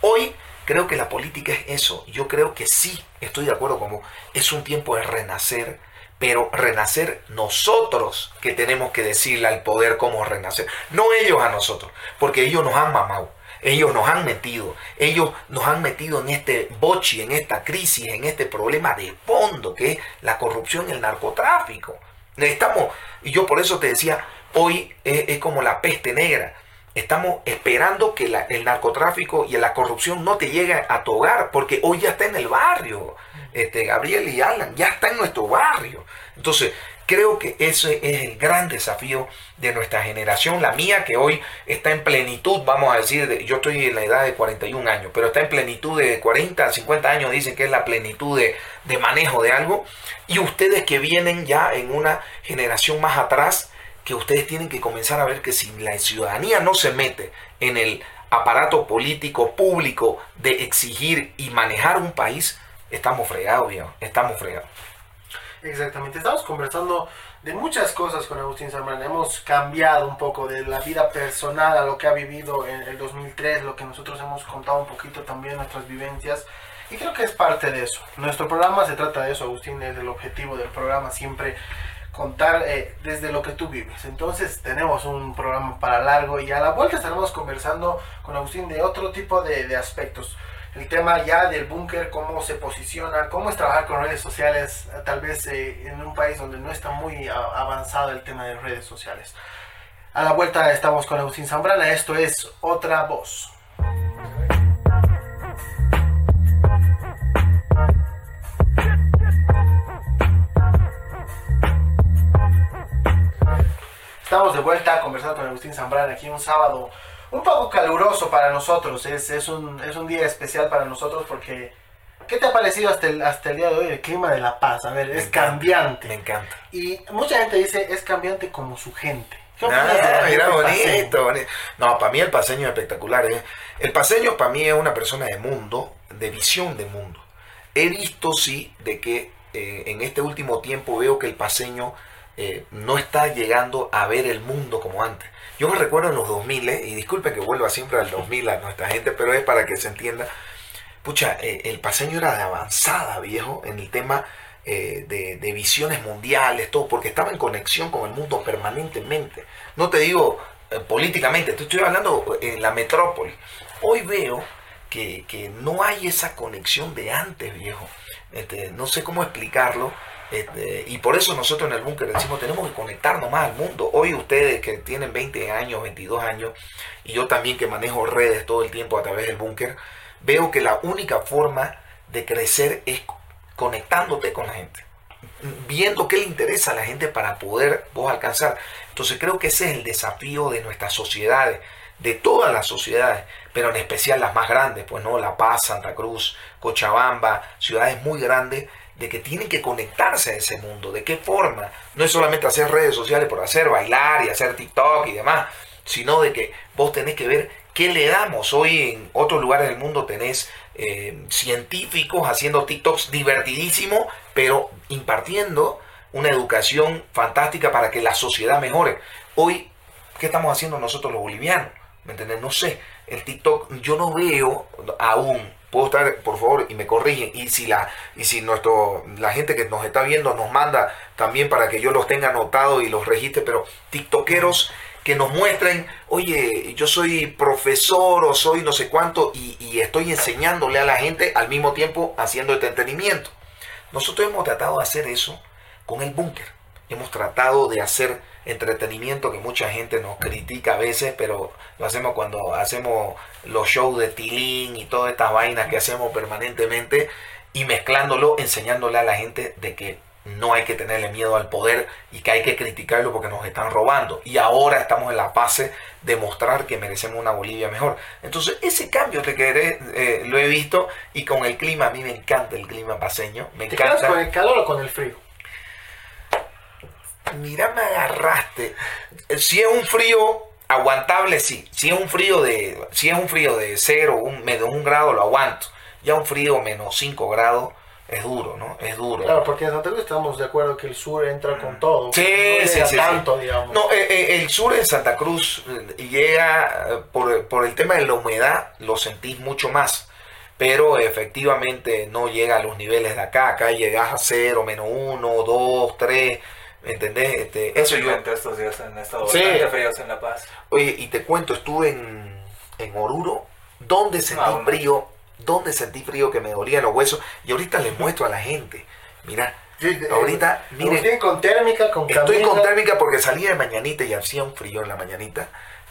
[SPEAKER 3] hoy creo que la política es eso. Yo creo que sí, estoy de acuerdo con vos, es un tiempo de renacer, pero renacer nosotros que tenemos que decirle al poder cómo renacer, no ellos a nosotros, porque ellos nos han mamado. Ellos nos han metido, ellos nos han metido en este bochi, en esta crisis, en este problema de fondo que es la corrupción y el narcotráfico. Estamos, y yo por eso te decía, hoy es, como la peste negra. Estamos esperando que el narcotráfico y la corrupción no te llegue a tu hogar, porque hoy ya está en el barrio. Este, Gabriel y Alan, ya está en nuestro barrio. Entonces, Creo que ese es el gran desafío de nuestra generación, la mía que hoy está en plenitud, vamos a decir, yo estoy en la edad de 41 años, pero está en plenitud de 40, 50 años, dicen que es la plenitud de, de manejo de algo, y ustedes que vienen ya en una generación más atrás, que ustedes tienen que comenzar a ver que si la ciudadanía no se mete en el aparato político público de exigir y manejar un país, estamos fregados, viejo, estamos fregados.
[SPEAKER 1] Exactamente, estamos conversando de muchas cosas con Agustín Salman. Hemos cambiado un poco de la vida personal a lo que ha vivido en el 2003, lo que nosotros hemos contado un poquito también, nuestras vivencias. Y creo que es parte de eso. Nuestro programa se trata de eso, Agustín, es el objetivo del programa siempre contar eh, desde lo que tú vives. Entonces tenemos un programa para largo y a la vuelta estaremos conversando con Agustín de otro tipo de, de aspectos. El tema ya del búnker, cómo se posiciona, cómo es trabajar con redes sociales, tal vez eh, en un país donde no está muy avanzado el tema de redes sociales. A la vuelta estamos con Agustín Zambrana, esto es Otra Voz. Estamos de vuelta conversando con Agustín Zambrana aquí un sábado un poco caluroso para nosotros. Es, es, un, es un día especial para nosotros porque... ¿Qué te ha parecido hasta el, hasta el día de hoy el clima de La Paz? A ver, es cambiante.
[SPEAKER 3] Me encanta.
[SPEAKER 1] Y mucha gente dice, es cambiante como su gente.
[SPEAKER 3] Ah, mira, bonito, bonito, No, para mí el paseño es espectacular. ¿eh? El paseño para mí es una persona de mundo, de visión de mundo. He visto, sí, de que eh, en este último tiempo veo que el paseño eh, no está llegando a ver el mundo como antes. Yo me recuerdo en los 2000, y disculpen que vuelva siempre al 2000 a nuestra gente, pero es para que se entienda. Pucha, eh, el paseño era de avanzada, viejo, en el tema eh, de, visiones mundiales, todo, porque estaba en conexión con el mundo permanentemente. No te digo políticamente, te estoy hablando en la metrópoli. Hoy veo que, no hay esa conexión de antes, viejo. Este, no sé cómo explicarlo este, y por eso nosotros en el búnker decimos, tenemos que conectarnos más al mundo. Hoy ustedes que tienen 20 años, 22 años, y yo también que manejo redes todo el tiempo a través del búnker, veo que la única forma de crecer es conectándote con la gente, viendo qué le interesa a la gente para poder vos alcanzar. Entonces creo que ese es el desafío de nuestras sociedades, de todas las sociedades, pero en especial las más grandes, pues no, La Paz, Santa Cruz, Cochabamba, ciudades muy grandes de que tienen que conectarse a ese mundo. ¿De qué forma? No es solamente hacer redes sociales por hacer, bailar y hacer TikTok y demás, sino de que vos tenés que ver qué le damos. Hoy en otros lugares del mundo tenés eh, científicos haciendo TikToks divertidísimo, pero impartiendo una educación fantástica para que la sociedad mejore. Hoy, ¿qué estamos haciendo nosotros los bolivianos? ¿Me entiendes? No sé. El TikTok, yo no veo aún puedo estar, por favor, y me corrigen. Y si la, y si nuestro, la gente que nos está viendo nos manda también para que yo los tenga anotados y los registre, pero tiktokeros que nos muestren, oye, yo soy profesor o soy no sé cuánto y, estoy enseñándole a la gente al mismo tiempo haciendo entretenimiento. Nosotros hemos tratado de hacer eso con el búnker. Hemos tratado de hacer entretenimiento que mucha gente nos critica a veces, pero lo hacemos cuando hacemos los shows de Tilín y todas estas vainas que hacemos permanentemente y mezclándolo, enseñándole a la gente de que no hay que tenerle miedo al poder y que hay que criticarlo porque nos están robando. Y ahora estamos en la fase de mostrar que merecemos una Bolivia mejor. Entonces, ese cambio que eh, lo he visto y con el clima, a mí me encanta el clima paseño. Me
[SPEAKER 1] ¿Te
[SPEAKER 3] encanta.
[SPEAKER 1] con el calor o con el frío?
[SPEAKER 3] Mira, me agarraste. Si es un frío aguantable, sí. Si es un frío de, si es un frío de 0, un, menos un grado, lo aguanto. Ya un frío menos 5 grados es duro, ¿no? Es duro.
[SPEAKER 1] Claro, porque en Santa Cruz estamos de acuerdo que el sur entra con todo.
[SPEAKER 3] Sí,
[SPEAKER 1] no
[SPEAKER 3] sí, sí,
[SPEAKER 1] tanto, digamos.
[SPEAKER 3] No, eh, eh, el sur en Santa Cruz eh, llega, por, por el tema de la humedad, lo sentís mucho más pero efectivamente no llega a los niveles de acá. Acá llegas a 0, menos 1, 2, 3. ¿Me entendés? Este,
[SPEAKER 2] eso yo. estos días han estado bastante fríos en La Paz.
[SPEAKER 3] Oye, y te cuento, estuve en, en Oruro, donde sentí ah, frío, donde sentí frío que me dolían los huesos, y ahorita les muestro a la gente. Mira, ahorita, miren.
[SPEAKER 1] Estoy con térmica, con
[SPEAKER 3] Estoy con térmica porque salía de mañanita y hacía un frío en la mañanita.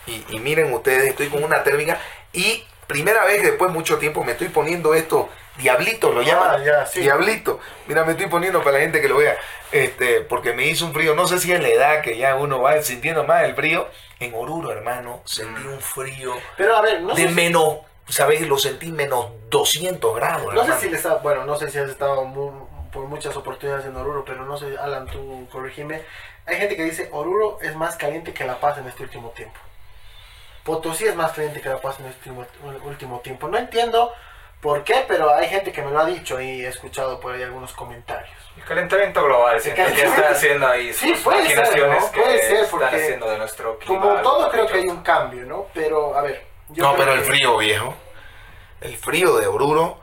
[SPEAKER 3] Y, y miren ustedes, estoy con una térmica y primera vez después de mucho tiempo me estoy poniendo esto Diablito lo llama
[SPEAKER 1] ah,
[SPEAKER 3] Diablito. Mira, me estoy poniendo para la gente que lo vea. Este, porque me hizo un frío. No sé si es la edad que ya uno va sintiendo más el frío. En Oruro, hermano, sentí un frío.
[SPEAKER 1] Pero a ver, no
[SPEAKER 3] de menos, ¿sabes? Lo sentí menos 200 grados.
[SPEAKER 1] No sé si le está, bueno, no sé si has estado por muchas oportunidades en Oruro, pero no sé, Alan, tú corregime. Hay gente que dice Oruro es más caliente que La Paz en este último tiempo. Potosí es más caliente que La Paz en este último tiempo. No entiendo por qué, pero hay gente que me lo ha dicho y he escuchado por ahí algunos comentarios.
[SPEAKER 2] El calentamiento global, sí, que está haciendo ahí
[SPEAKER 1] sí, puede ser, ¿no? puede ser porque
[SPEAKER 2] están haciendo de nuestro clima.
[SPEAKER 1] Como todo creo que hay un cambio, ¿no? Pero, a ver.
[SPEAKER 3] no, pero el frío, viejo. El frío de Oruro,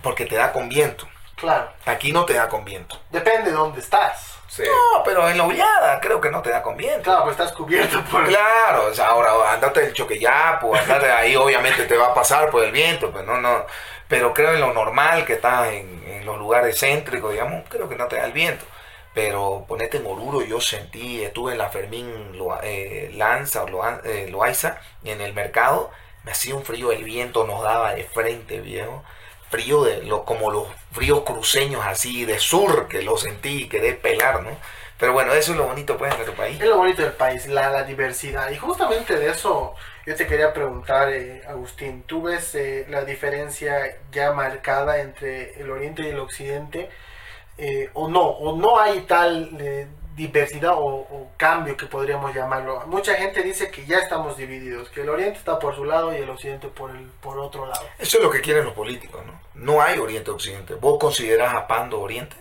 [SPEAKER 3] porque te da con viento.
[SPEAKER 1] Claro.
[SPEAKER 3] Aquí no te da con viento.
[SPEAKER 1] Depende de dónde estás.
[SPEAKER 2] Sí.
[SPEAKER 3] No, pero en la hullada creo que no te da con viento.
[SPEAKER 1] Claro, pues estás cubierto por...
[SPEAKER 3] Claro, o sea, ahora andate el choqueyapo, andate ahí obviamente te va a pasar por el viento, pues no, no. Pero creo en lo normal que estás en, en los lugares céntricos, digamos, creo que no te da el viento. Pero ponete en Oruro, yo sentí, estuve en la Fermín Loa- eh, Lanza o eh, Loaiza, en el mercado, me hacía un frío, el viento nos daba de frente, viejo. Frío de lo, como los fríos cruceños así de sur, que lo sentí y quedé pelar, ¿no? Pero bueno, eso es lo bonito pues de nuestro país.
[SPEAKER 1] Es lo bonito del país, la, la diversidad. Y justamente de eso yo te quería preguntar, eh, Agustín, ¿tú ves eh, la diferencia ya marcada entre el oriente y el occidente? Eh, ¿O no? ¿O no hay tal diversidad o, o cambio que podríamos llamarlo? Mucha gente dice que ya estamos divididos, que el oriente está por su lado y el occidente por, el, por otro lado.
[SPEAKER 3] Eso es lo que quieren los políticos, ¿no? No hay Oriente-Occidente. ¿Vos considerás a Pando Oriente?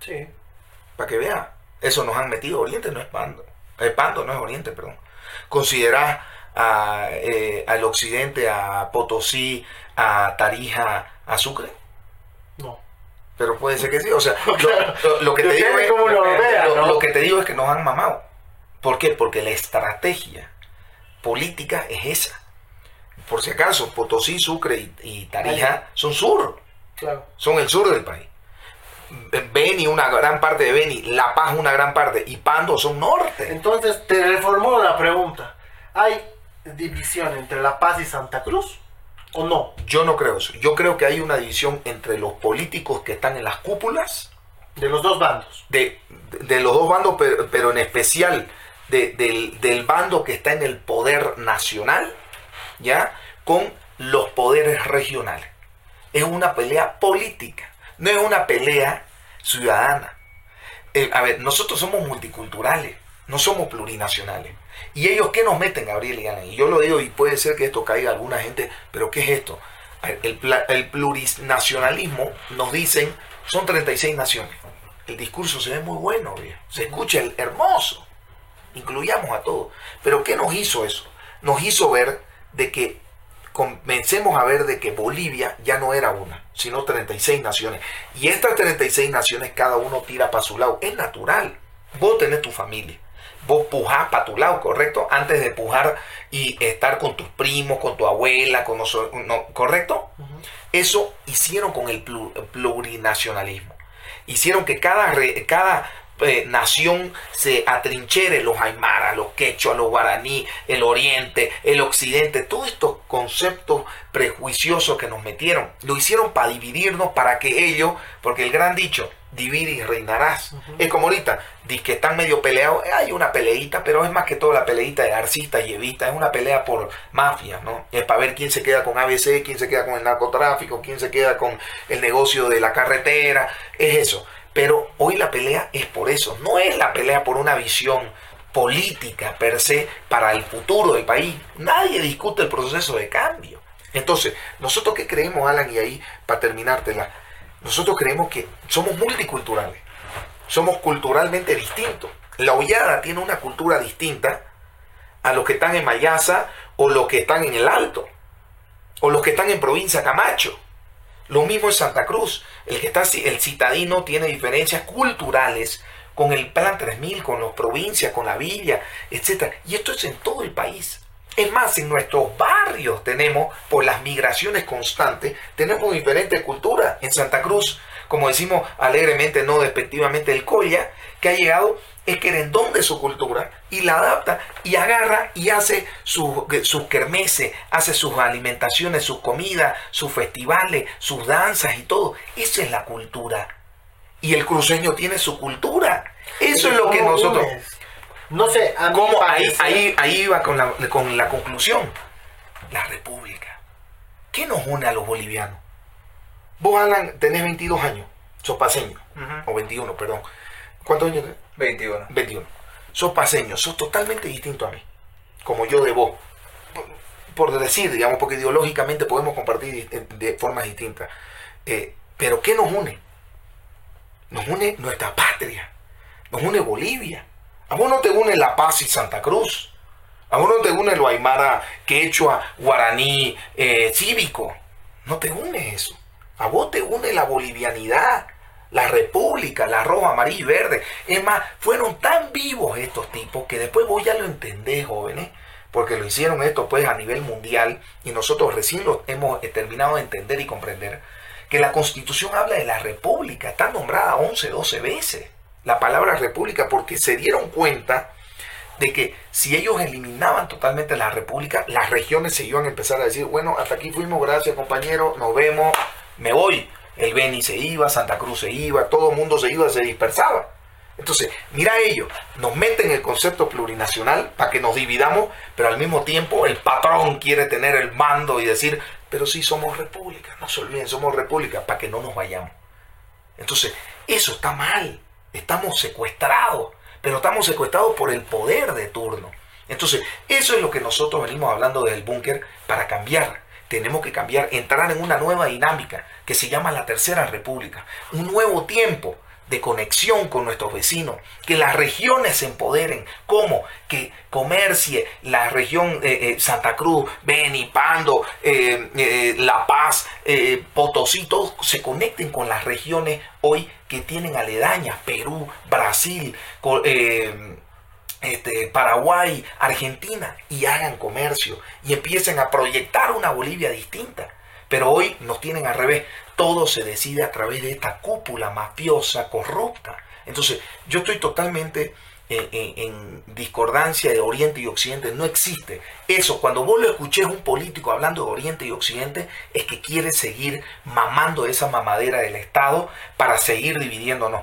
[SPEAKER 1] Sí.
[SPEAKER 3] Para que vean. Eso nos han metido. Oriente no es Pando. Eh, Pando no es Oriente, perdón. ¿Considerás a, eh, al Occidente, a Potosí, a Tarija, a Sucre? Pero puede ser que sí. O sea, lo,
[SPEAKER 1] Claro.
[SPEAKER 3] lo- lo que te digo es,
[SPEAKER 1] lo vea,
[SPEAKER 3] lo-
[SPEAKER 1] ¿no?
[SPEAKER 3] lo que te digo es que nos han mamado. ¿Por qué? Porque la estrategia política es esa. Por si acaso, Potosí, Sucre y, y Tarija son sur.
[SPEAKER 1] Claro.
[SPEAKER 3] son el sur del país. Beni, una gran parte de Beni, La Paz, una gran parte, y Pando son norte.
[SPEAKER 1] Entonces te reformulo la pregunta. ¿Hay división entre La Paz y Santa Cruz o no?
[SPEAKER 3] Yo no creo eso. Yo creo que hay una división entre los políticos que están en las cúpulas,
[SPEAKER 1] De los dos bandos.
[SPEAKER 3] de, de los dos bandos, pero, pero en especial de- del, del bando que está en el poder nacional, ¿ya? Con los poderes regionales. Es una pelea política, no es una pelea ciudadana. Eh, a ver, nosotros somos multiculturales, no somos plurinacionales. ¿Y ellos qué nos meten, Gabriel y Alan? Y yo lo digo y puede ser que esto caiga a alguna gente, pero ¿qué es esto? El plurinacionalismo nos dicen, son 36 naciones. El discurso se ve muy bueno, viejo. se escucha el- hermoso. Incluyamos a todos. Pero ¿qué nos hizo eso? Nos hizo ver de que comencemos a ver de que Bolivia ya no era una, sino 36 naciones. Y estas 36 naciones cada uno tira para su lado. Es natural. Vos tenés tu familia. Vos pujás para tu lado, ¿correcto? Antes de pujar y estar con tus primos, con tu abuela, con nosotros, no, ¿correcto? Eso hicieron con el plu- plurinacionalismo. Hicieron que cada, re- cada eh, nación se atrinchere, los aymaras, los quechua, los guaraní, el oriente, el occidente, todos estos conceptos prejuiciosos que nos metieron, lo hicieron para dividirnos, para que ellos, porque el gran dicho, divide y reinarás, es como ahorita, dice que están medio peleados, eh, hay una peleita, pero es más que todo la peleita de arcistas y evistas, es una pelea por mafias, ¿no? Es para ver quién se queda con ABC, quién se queda con el narcotráfico, quién se queda con el negocio de la carretera, es eso. Pero hoy la pelea es por eso, no es la pelea por una visión política per se para el futuro del país. Nadie discute el proceso de cambio. Entonces, nosotros qué creemos, Alan, y ahí para terminártela, nosotros creemos que somos multiculturales, somos culturalmente distintos. La Hollada tiene una cultura distinta a los que están en Mayasa o los que están en el Alto o los que están en provincia Camacho. Lo mismo en Santa Cruz. El que está el citadino tiene diferencias culturales con el Plan 3000, con las provincias, con la villa, etc. Y esto es en todo el país. Es más, en nuestros barrios tenemos, por las migraciones constantes, tenemos diferentes culturas. En Santa Cruz, como decimos alegremente, no despectivamente, el Colla, que ha llegado, es querendón de su cultura y la adapta y agarra y hace sus su kermeses, hace sus alimentaciones, sus comidas, sus festivales, sus danzas y todo. Esa es la cultura. Y el cruceño tiene su cultura. Eso es lo que
[SPEAKER 1] ¿Cómo
[SPEAKER 3] nosotros...
[SPEAKER 1] No sé, a mí
[SPEAKER 3] ¿Cómo? Ahí, ahí, ahí va con la, con la conclusión. La república. ¿Qué nos une a los bolivianos? Vos, Alan, tenés 22 años. Sos paseño. O 21, perdón. ¿Cuántos años tenés?
[SPEAKER 2] 21.
[SPEAKER 3] 21. Sos paseño, sos totalmente distinto a mí. Como yo de vos. Por, por decir, digamos, porque ideológicamente podemos compartir de, de formas distintas. Eh, pero ¿qué nos une? Nos une nuestra patria. Nos une Bolivia. A vos no te une La Paz y Santa Cruz. A vos no te une lo aymara, quechua, guaraní, eh, cívico. No te une eso. A vos te une la bolivianidad. la República, la roja, amarillo y verde. Es más, fueron tan vivos estos tipos que después vos ya lo entendés, jóvenes, porque lo hicieron esto pues a nivel mundial y nosotros recién lo hemos eh, terminado de entender y comprender, que la constitución habla de la República, está nombrada 11, 12 veces la palabra República porque se dieron cuenta de que si ellos eliminaban totalmente la república, las regiones se iban a empezar a decir, bueno, hasta aquí fuimos, gracias compañero, nos vemos, me voy. El Beni se iba, Santa Cruz se iba, todo el mundo se iba, se dispersaba. Entonces, mira ellos, nos meten el concepto plurinacional para que nos dividamos, pero al mismo tiempo el patrón quiere tener el mando y decir, pero sí somos república, no se olviden, somos república, para que no nos vayamos. Entonces, eso está mal, estamos secuestrados pero estamos secuestrados por el poder de turno. Entonces, eso es lo que nosotros venimos hablando del búnker para cambiar. Tenemos que cambiar, entrar en una nueva dinámica que se llama la Tercera República. Un nuevo tiempo de conexión con nuestros vecinos, que las regiones se empoderen, como que comercie la región eh, eh, Santa Cruz, Beni, Pando, eh, La Paz, Potosí, todos se conecten con las regiones hoy que tienen aledañas, Perú, Brasil, este, Paraguay, Argentina, y hagan comercio y empiecen a proyectar una Bolivia distinta. Pero hoy nos tienen al revés todo se decide a través de esta cúpula mafiosa, corrupta. Entonces, yo estoy totalmente en, discordancia de Oriente y Occidente. No existe. Eso, cuando vos lo escuches un político hablando de Oriente y Occidente, es que quiere seguir mamando esa mamadera del Estado para seguir dividiéndonos.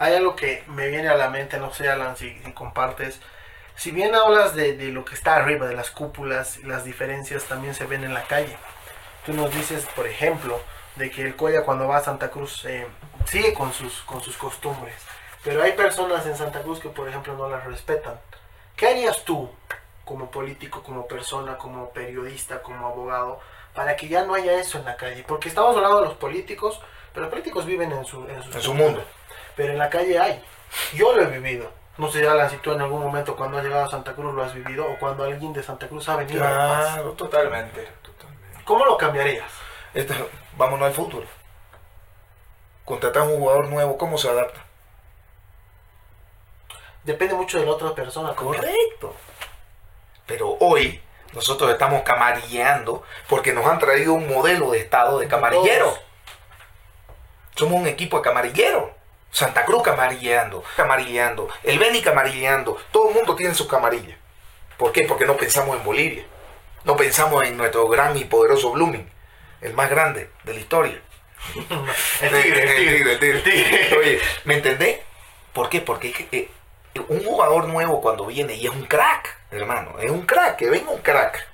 [SPEAKER 1] Hay algo que me viene a la mente, no sé, Alan, si, compartes. Si bien hablas de, lo que está arriba, de las cúpulas, las diferencias también se ven en la calle. Tú nos dices, por ejemplo, de que el Coya cuando va a Santa Cruz eh, sigue con sus, con sus costumbres. Pero hay personas en Santa Cruz que, por ejemplo, no las respetan. ¿Qué harías tú, como político, como persona, como periodista, como abogado, para que ya no haya eso en la calle? Porque estamos hablando de los políticos, pero los políticos viven en su, en
[SPEAKER 3] su, mundo.
[SPEAKER 1] Pero en la calle hay. Yo lo he vivido. No sé, Alan, si tú en algún momento cuando has llegado a Santa Cruz lo has vivido o cuando alguien de Santa Cruz ha venido.
[SPEAKER 3] Claro, totalmente, totalmente.
[SPEAKER 1] ¿Cómo lo cambiarías?
[SPEAKER 3] Vámonos al futuro. Contratar un jugador nuevo, ¿cómo se adapta?
[SPEAKER 1] Depende mucho de la otra persona.
[SPEAKER 3] Correcto. Pero hoy nosotros estamos camarilleando porque nos han traído un modelo de estado de camarillero. Somos un equipo de camarilleros. Santa Cruz camarilleando, camarilleando, el Beni camarilleando. Todo el mundo tiene su camarilla. ¿Por qué? Porque no pensamos en Bolivia. No pensamos en nuestro gran y poderoso Blooming el más grande de la historia. el tigre, el tigre, Oye, ¿me entendés? ¿Por qué? Porque eh, un jugador nuevo cuando viene y es un crack, hermano, es un crack, que venga un crack.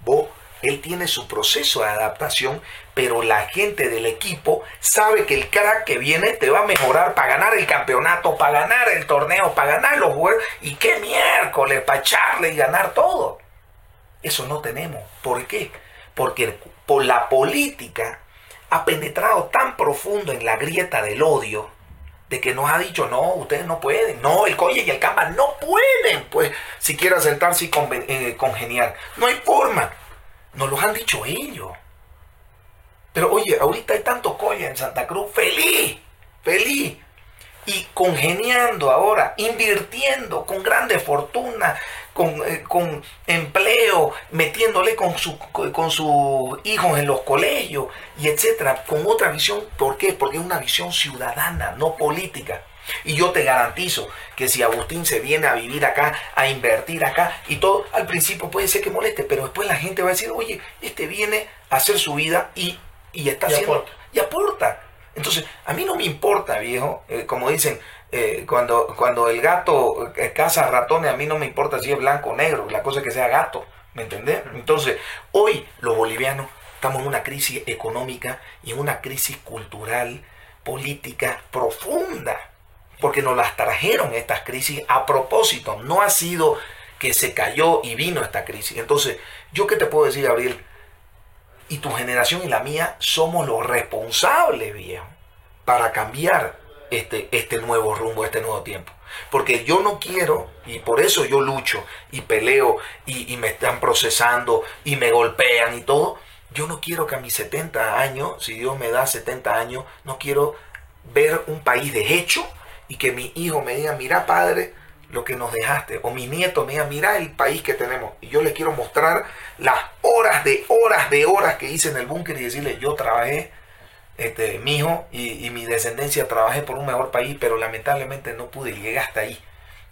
[SPEAKER 3] Vos, él tiene su proceso de adaptación, pero la gente del equipo sabe que el crack que viene te va a mejorar para ganar el campeonato, para ganar el torneo, para ganar los juegos. Y qué miércoles, para echarle y ganar todo. Eso no tenemos. ¿Por qué? Porque por la política ha penetrado tan profundo en la grieta del odio de que nos ha dicho, no, ustedes no pueden, no, el Coye y el Camba no pueden, pues, siquiera sentarse y eh, congeniar. No hay forma. Nos lo han dicho ellos. Pero oye, ahorita hay tanto Coye en Santa Cruz, feliz, feliz y congeniando ahora, invirtiendo con grande fortuna, con, eh, con empleo, metiéndole con, su, con sus hijos en los colegios y etcétera, con otra visión. ¿Por qué? Porque es una visión ciudadana, no política. Y yo te garantizo que si Agustín se viene a vivir acá, a invertir acá y todo, al principio puede ser que moleste, pero después la gente va a decir, oye, este viene a hacer su vida y, y está haciendo y aporta. Entonces, a mí no me importa, viejo, eh, como dicen, eh, cuando, cuando el gato eh, caza ratones, a mí no me importa si es blanco o negro, la cosa es que sea gato, ¿me entendés? Entonces, hoy los bolivianos estamos en una crisis económica y en una crisis cultural, política profunda, porque nos las trajeron estas crisis a propósito, no ha sido que se cayó y vino esta crisis. Entonces, ¿yo qué te puedo decir, Gabriel? y tu generación y la mía somos los responsables, viejo, para cambiar este, este nuevo rumbo, este nuevo tiempo. Porque yo no quiero, y por eso yo lucho y peleo y, me están procesando y me golpean y todo. Yo no quiero que a mis 70 años, si Dios me da 70 años, no quiero ver un país deshecho y que mi hijo me diga, mira padre, lo que nos dejaste. O mi nieto me diga, mira el país que tenemos. Y yo les quiero mostrar las horas de horas de horas que hice en el búnker y decirle, yo trabajé, este, mi hijo y, mi descendencia trabajé por un mejor país, pero lamentablemente no pude llegar hasta ahí.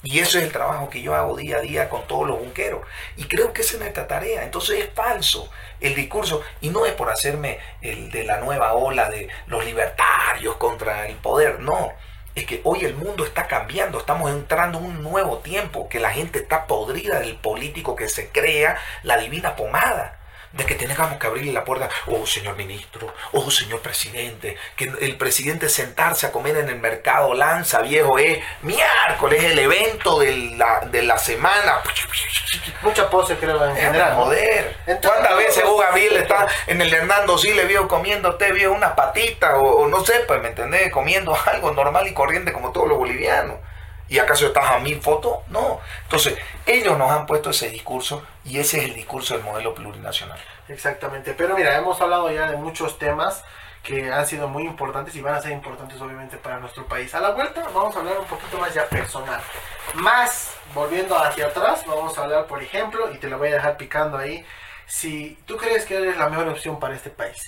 [SPEAKER 3] Y eso es el trabajo que yo hago día a día con todos los bunqueros. Y creo que esa es nuestra tarea. Entonces es falso el discurso. Y no es por hacerme el de la nueva ola de los libertarios contra el poder. No. Es que hoy el mundo está cambiando. Estamos entrando en un nuevo tiempo. Que la gente está podrida del político que se crea la divina pomada de que tengamos que abrirle la puerta, oh señor ministro, oh señor presidente, que el presidente sentarse a comer en el mercado Lanza, viejo, es miércoles, el evento de la, de la semana.
[SPEAKER 1] Mucha pose creo en
[SPEAKER 3] Es
[SPEAKER 1] general.
[SPEAKER 3] Joder. ¿Cuántas veces Hugo Gabriel está en el Hernando sí le vio comiendo té, vio una patita o, o no sé, pues me entendés, comiendo algo normal y corriente como todos los bolivianos? ¿Y acaso estás a mil fotos? No. Entonces, ellos nos han puesto ese discurso y ese es el discurso del modelo plurinacional.
[SPEAKER 1] Exactamente, pero mira, hemos hablado ya de muchos temas que han sido muy importantes y van a ser importantes obviamente para nuestro país. A la vuelta vamos a hablar un poquito más ya personal. Más, volviendo hacia atrás, vamos a hablar, por ejemplo, y te lo voy a dejar picando ahí, si tú crees que eres la mejor opción para este país.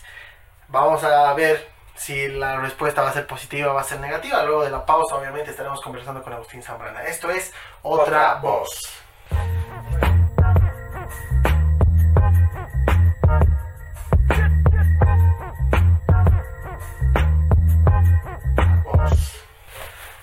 [SPEAKER 1] Vamos a ver si la respuesta va a ser positiva o va a ser negativa. Luego de la pausa, obviamente, estaremos conversando con Agustín Zambrana. Esto es Otra,
[SPEAKER 2] Otra
[SPEAKER 1] Voz.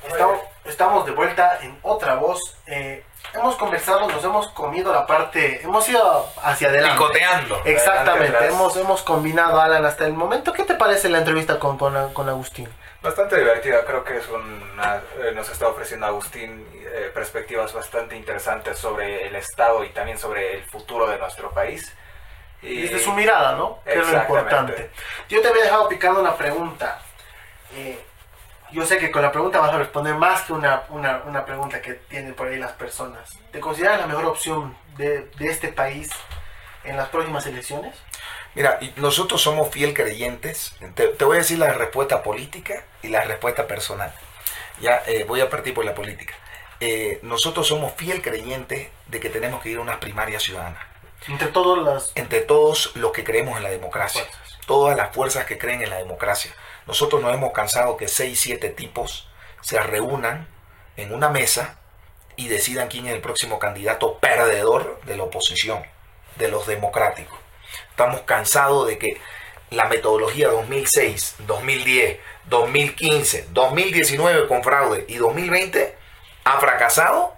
[SPEAKER 1] Estamos, estamos de vuelta en otra voz. Eh, hemos conversado, nos hemos comido la parte, hemos ido hacia adelante.
[SPEAKER 3] Picoteando.
[SPEAKER 1] Exactamente,
[SPEAKER 2] Adelante,
[SPEAKER 1] hemos, hemos combinado, Alan, hasta el momento. ¿Qué te parece la entrevista con, con, con Agustín?
[SPEAKER 2] Bastante divertida, creo que es una, eh, nos está ofreciendo Agustín eh, perspectivas bastante interesantes sobre el Estado y también sobre el futuro de nuestro país. Y
[SPEAKER 1] Desde su mirada, ¿no? Que es lo importante. Yo te había dejado picando una pregunta. Eh, yo sé que con la pregunta vas a responder más que una, una, una pregunta que tienen por ahí las personas. ¿Te consideras la mejor opción de, de este país en las próximas elecciones?
[SPEAKER 3] Mira, nosotros somos fiel creyentes. Te, te voy a decir la respuesta política y la respuesta personal. Ya eh, voy a partir por la política. Eh, nosotros somos fiel creyentes de que tenemos que ir a unas primarias ciudadanas.
[SPEAKER 1] Entre todas las...
[SPEAKER 3] Entre todos los que creemos en la democracia.
[SPEAKER 1] Fuerzas.
[SPEAKER 3] Todas las fuerzas que creen en la democracia. Nosotros nos hemos cansado que seis, siete tipos se reúnan en una mesa y decidan quién es el próximo candidato perdedor de la oposición, de los democráticos. Estamos cansados de que la metodología 2006, 2010, 2015, 2019 con fraude y 2020 ha fracasado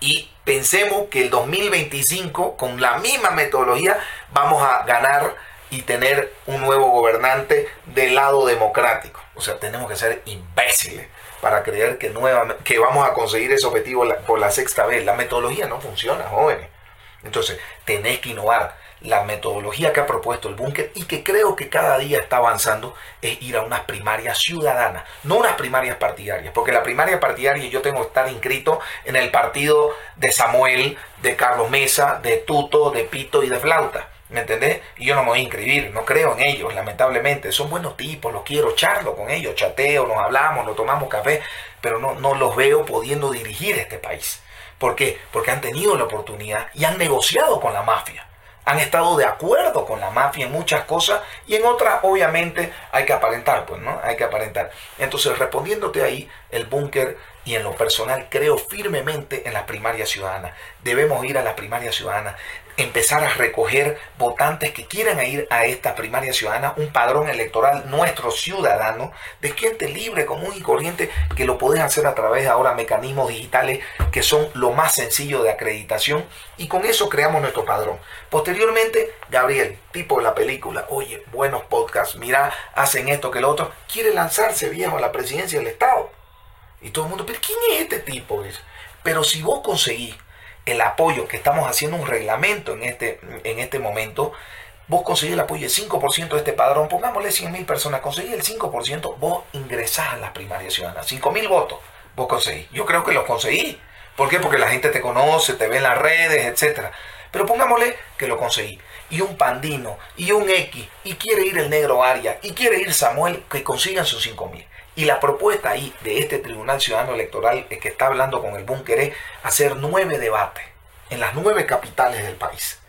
[SPEAKER 3] y pensemos que el 2025 con la misma metodología vamos a ganar y tener un nuevo gobernante del lado democrático. O sea, tenemos que ser imbéciles para creer que, nuevamente, que vamos a conseguir ese objetivo por la sexta vez. La metodología no funciona, jóvenes. Entonces, tenés que innovar. La metodología que ha propuesto el búnker y que creo que cada día está avanzando es ir a unas primarias ciudadanas, no unas primarias partidarias, porque la primaria partidaria yo tengo que estar inscrito en el partido de Samuel, de Carlos Mesa, de Tuto, de Pito y de Flauta. ¿Me entendés? Y yo no me voy a inscribir, no creo en ellos, lamentablemente. Son buenos tipos, los quiero, charlo con ellos, chateo, nos hablamos, nos tomamos café, pero no, no los veo pudiendo dirigir este país. ¿Por qué? Porque han tenido la oportunidad y han negociado con la mafia. Han estado de acuerdo con la mafia en muchas cosas y en otras obviamente hay que aparentar, pues, ¿no? Hay que aparentar. Entonces, respondiéndote ahí, el búnker y en lo personal creo firmemente en las primarias ciudadanas. Debemos ir a las primarias ciudadanas, empezar a recoger votantes que quieran ir a esta primaria ciudadana, un padrón electoral nuestro ciudadano, de gente libre, común y corriente, que lo podés hacer a través de ahora mecanismos digitales que son lo más sencillo de acreditación y con eso creamos nuestro padrón. Posteriormente, Gabriel, tipo de la película, oye, buenos podcasts, mira, hacen esto que lo otro, quiere lanzarse viejo a la presidencia del Estado. Y todo el mundo, pero ¿quién es este tipo? Pero si vos conseguís el apoyo, que estamos haciendo un reglamento en este, en este momento, vos conseguís el apoyo del 5% de este padrón, pongámosle 100 mil personas, conseguís el 5%, vos ingresás a las primarias ciudadanas, 5 mil votos, vos conseguís. Yo creo que los conseguí. ¿Por qué? Porque la gente te conoce, te ve en las redes, etcétera. Pero pongámosle que lo conseguí. y un Pandino y un X y quiere ir el negro Aria y quiere ir Samuel, que consigan sus 5 mil. Y la propuesta ahí de este Tribunal Ciudadano Electoral que está hablando con el búnker es hacer nueve debates en las nueve capitales del país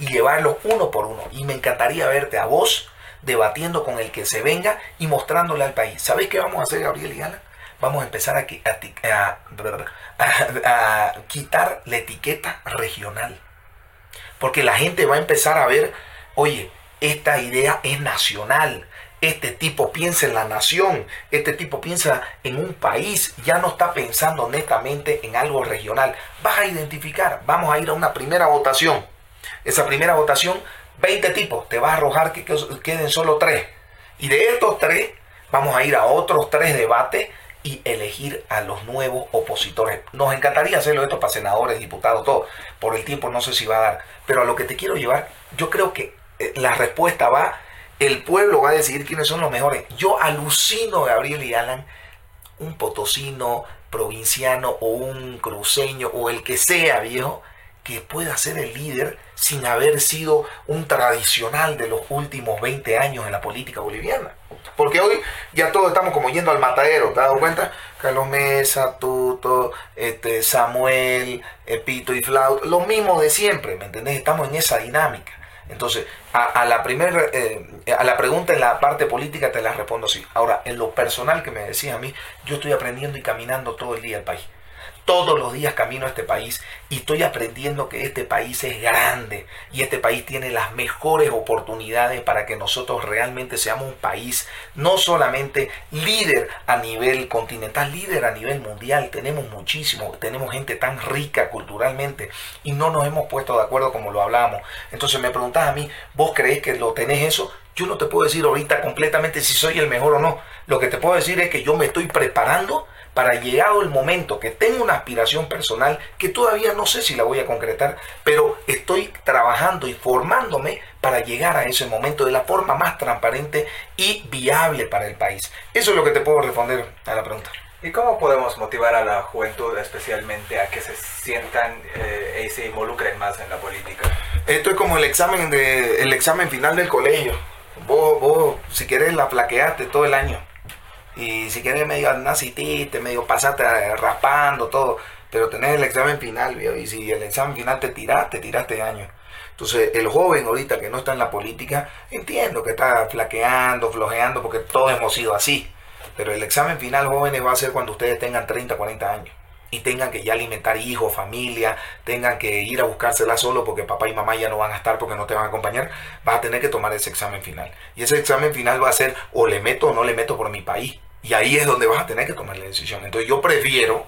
[SPEAKER 3] y llevarlos uno por uno. Y me encantaría verte a vos debatiendo con el que se venga y mostrándole al país. ¿Sabéis qué vamos a hacer, Gabriel y Ana? Vamos a empezar a, a, quitar la etiqueta regional. Porque la gente va a empezar a ver, oye, esta idea es nacional. Este tipo piensa en la nación, este tipo piensa en un país, ya no está pensando netamente en algo regional. Vas a identificar, vamos a ir a una primera votación. Esa primera votación 20 tipos, te vas a arrojar que queden solo tres. Y de estos tres, vamos a ir a otros tres debates y elegir a los nuevos opositores. Nos encantaría hacerlo esto para senadores, diputados, todo. Por el tiempo no sé si va a dar. Pero a lo que te quiero llevar, yo creo que eh, la respuesta va, el pueblo va a decidir quiénes son los mejores. Yo alucino, Gabriel y Alan, un potosino, provinciano o un cruceño o el que sea, viejo, que pueda ser el líder sin haber sido un tradicional de los últimos 20 años en la política boliviana. Porque hoy ya todos estamos como yendo al matadero, ¿te has dado cuenta? Carlos Mesa, Tuto, este, Samuel, Pito y Flaut, lo mismo de siempre, ¿me entendés? Estamos en esa dinámica. Entonces, a, la primera, eh, a la pregunta en la parte política te la respondo así. Ahora, en lo personal que me decía a mí, yo estoy aprendiendo y caminando todo el día el país. Todos los días camino a este país y estoy aprendiendo que este país es grande y este país tiene las mejores oportunidades para que nosotros realmente seamos un país no solamente líder a nivel continental, líder a nivel mundial. Tenemos muchísimo, tenemos gente tan rica culturalmente y no nos hemos puesto de acuerdo como lo hablamos. Entonces me preguntas a mí, ¿vos crees que lo tenés eso? Yo no te puedo decir ahorita completamente si soy el mejor o no. Lo que te puedo decir es que yo me estoy preparando para llegado el momento que tengo una aspiración personal que todavía no sé si la voy a concretar, pero estoy trabajando y formándome para llegar a ese momento de la forma más transparente y viable para el país. Eso es lo que te puedo responder a la pregunta.
[SPEAKER 2] ¿Y cómo podemos motivar a la juventud especialmente a que se sientan eh, y se involucren más en la política?
[SPEAKER 3] Esto es como el examen, de, el examen final del colegio. Vos, vos, si quieres, la plaqueaste todo el año y si quieres medio nacitiste, medio pasaste raspando, todo, pero tenés el examen final, y si el examen final te tiraste, tiraste años. Entonces, el joven ahorita que no está en la política, entiendo que está flaqueando, flojeando, porque todos hemos sido así. Pero el examen final, jóvenes, va a ser cuando ustedes tengan 30, 40 años y tengan que ya alimentar hijos, familia, tengan que ir a buscársela solo porque papá y mamá ya no van a estar porque no te van a acompañar, vas a tener que tomar ese examen final. Y ese examen final va a ser o le meto o no le meto por mi país. Y ahí es donde vas a tener que tomar la decisión. Entonces yo prefiero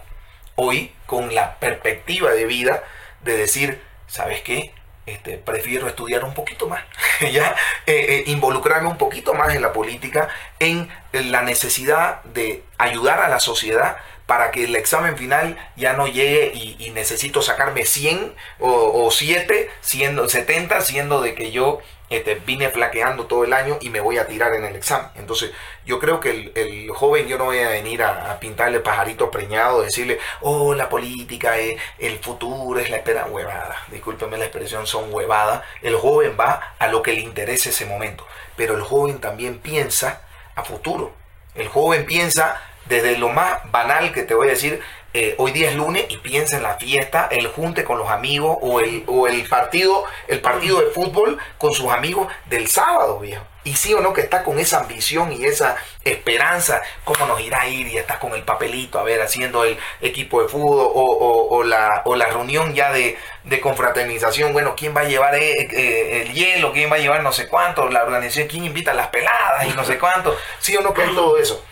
[SPEAKER 3] hoy con la perspectiva de vida de decir, ¿sabes qué? Este, prefiero estudiar un poquito más, ya eh, eh, involucrarme un poquito más en la política, en la necesidad de ayudar a la sociedad para que el examen final ya no llegue y, necesito sacarme 100 o, o 7, siendo 70, siendo de que yo este, vine flaqueando todo el año y me voy a tirar en el examen. Entonces, yo creo que el, joven, yo no voy a venir a, pintarle pajarito preñado, decirle, oh, la política es el futuro, es la espera, huevada. Discúlpeme la expresión, son huevada. El joven va a lo que le interese ese momento, pero el joven también piensa a futuro. El joven piensa desde lo más banal que te voy a decir, eh, hoy día es lunes y piensa en la fiesta, el junte con los amigos o el, o el partido, el partido de fútbol con sus amigos del sábado, viejo. Y sí o no que está con esa ambición y esa esperanza, cómo nos irá a ir y está con el papelito, a ver, haciendo el equipo de fútbol o, la, o la reunión ya de, confraternización, bueno, quién va a llevar eh, eh, el, hielo, quién va a llevar no sé cuánto, la organización, quién invita a las peladas y no sé cuánto, sí o no que es todo eso.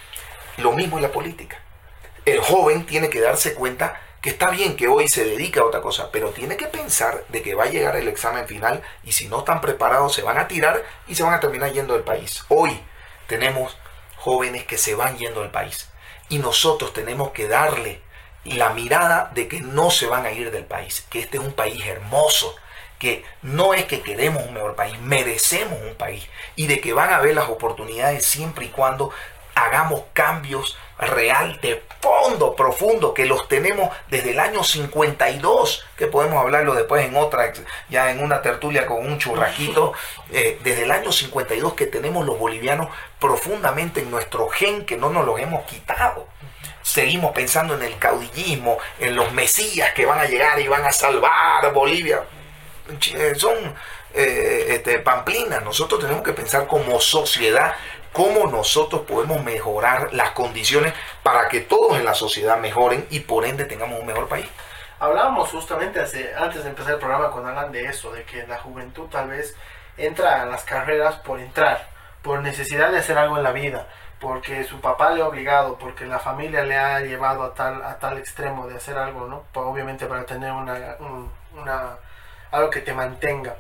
[SPEAKER 3] Lo mismo en la política. El joven tiene que darse cuenta que está bien que hoy se dedique a otra cosa, pero tiene que pensar de que va a llegar el examen final y si no están preparados se van a tirar y se van a terminar yendo del país. Hoy tenemos jóvenes que se van yendo del país y nosotros tenemos que darle la mirada de que no se van a ir del país, que este es un país hermoso, que no es que queremos un mejor país, merecemos un país y de que van a ver las oportunidades siempre y cuando hagamos cambios real de fondo profundo que los tenemos desde el año 52 que podemos hablarlo después en otra ya en una tertulia con un churraquito eh, desde el año 52 que tenemos los bolivianos profundamente en nuestro gen que no nos los hemos quitado. Seguimos pensando en el caudillismo en los mesías que van a llegar y van a salvar Bolivia. Eh, son eh, este, pamplinas. Nosotros tenemos que pensar como sociedad cómo nosotros podemos mejorar las condiciones para que todos en la sociedad mejoren y por ende tengamos un mejor país.
[SPEAKER 1] Hablábamos justamente antes de empezar el programa con Alan de eso, de que la juventud tal vez entra a las carreras por entrar, por necesidad de hacer algo en la vida, porque su papá le ha obligado, porque la familia le ha llevado a tal, a tal extremo de hacer algo, ¿no? Obviamente para tener una, una, algo que te mantenga.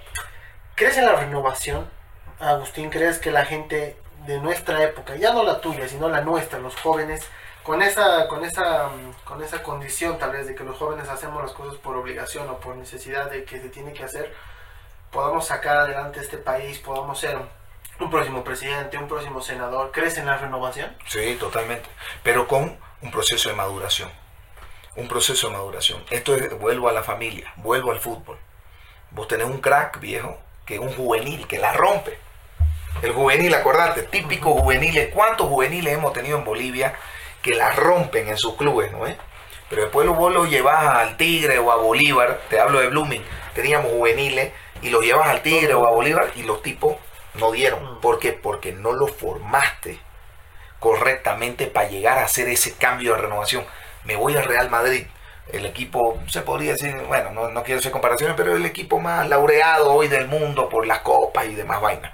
[SPEAKER 1] ¿Crees en la renovación? Agustín, ¿crees que la gente de nuestra época, ya no la tuya, sino la nuestra, los jóvenes, con esa, con esa, con esa condición tal vez de que los jóvenes hacemos las cosas por obligación o por necesidad de que se tiene que hacer, podamos sacar adelante este país, podamos ser un próximo presidente, un próximo senador. ¿Crees en la renovación?
[SPEAKER 3] Sí, totalmente, pero con un proceso de maduración, un proceso de maduración. Esto es, vuelvo a la familia, vuelvo al fútbol. Vos tenés un crack viejo, que es un juvenil, que la rompe el juvenil, acordate, típico juveniles. ¿Cuántos juveniles hemos tenido en Bolivia que la rompen en sus clubes, no es? Pero después vos lo llevas al Tigre o a Bolívar, te hablo de Blooming, teníamos juveniles, y lo llevas al Tigre o a Bolívar y los tipos no dieron. ¿Por qué? Porque no lo formaste correctamente para llegar a hacer ese cambio de renovación. Me voy al Real Madrid, el equipo, se podría decir, bueno, no, no quiero hacer comparaciones, pero el equipo más laureado hoy del mundo por las copas y demás vainas.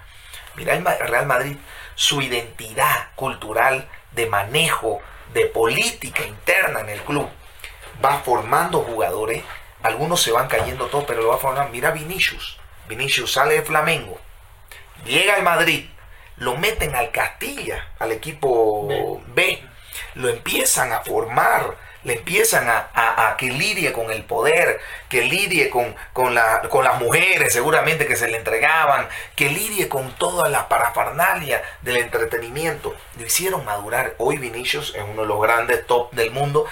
[SPEAKER 3] Mira el Real Madrid, su identidad cultural de manejo, de política interna en el club, va formando jugadores. Algunos se van cayendo todos, pero lo va a formar. Mira Vinicius. Vinicius sale de Flamengo, llega al Madrid, lo meten al Castilla, al equipo B, lo empiezan a formar le empiezan a, que lidie con el poder, que lidie con, con, con las mujeres seguramente que se le entregaban, que lidie con toda la parafernalia del entretenimiento. Lo hicieron madurar. Hoy Vinicius es uno de los grandes top del mundo.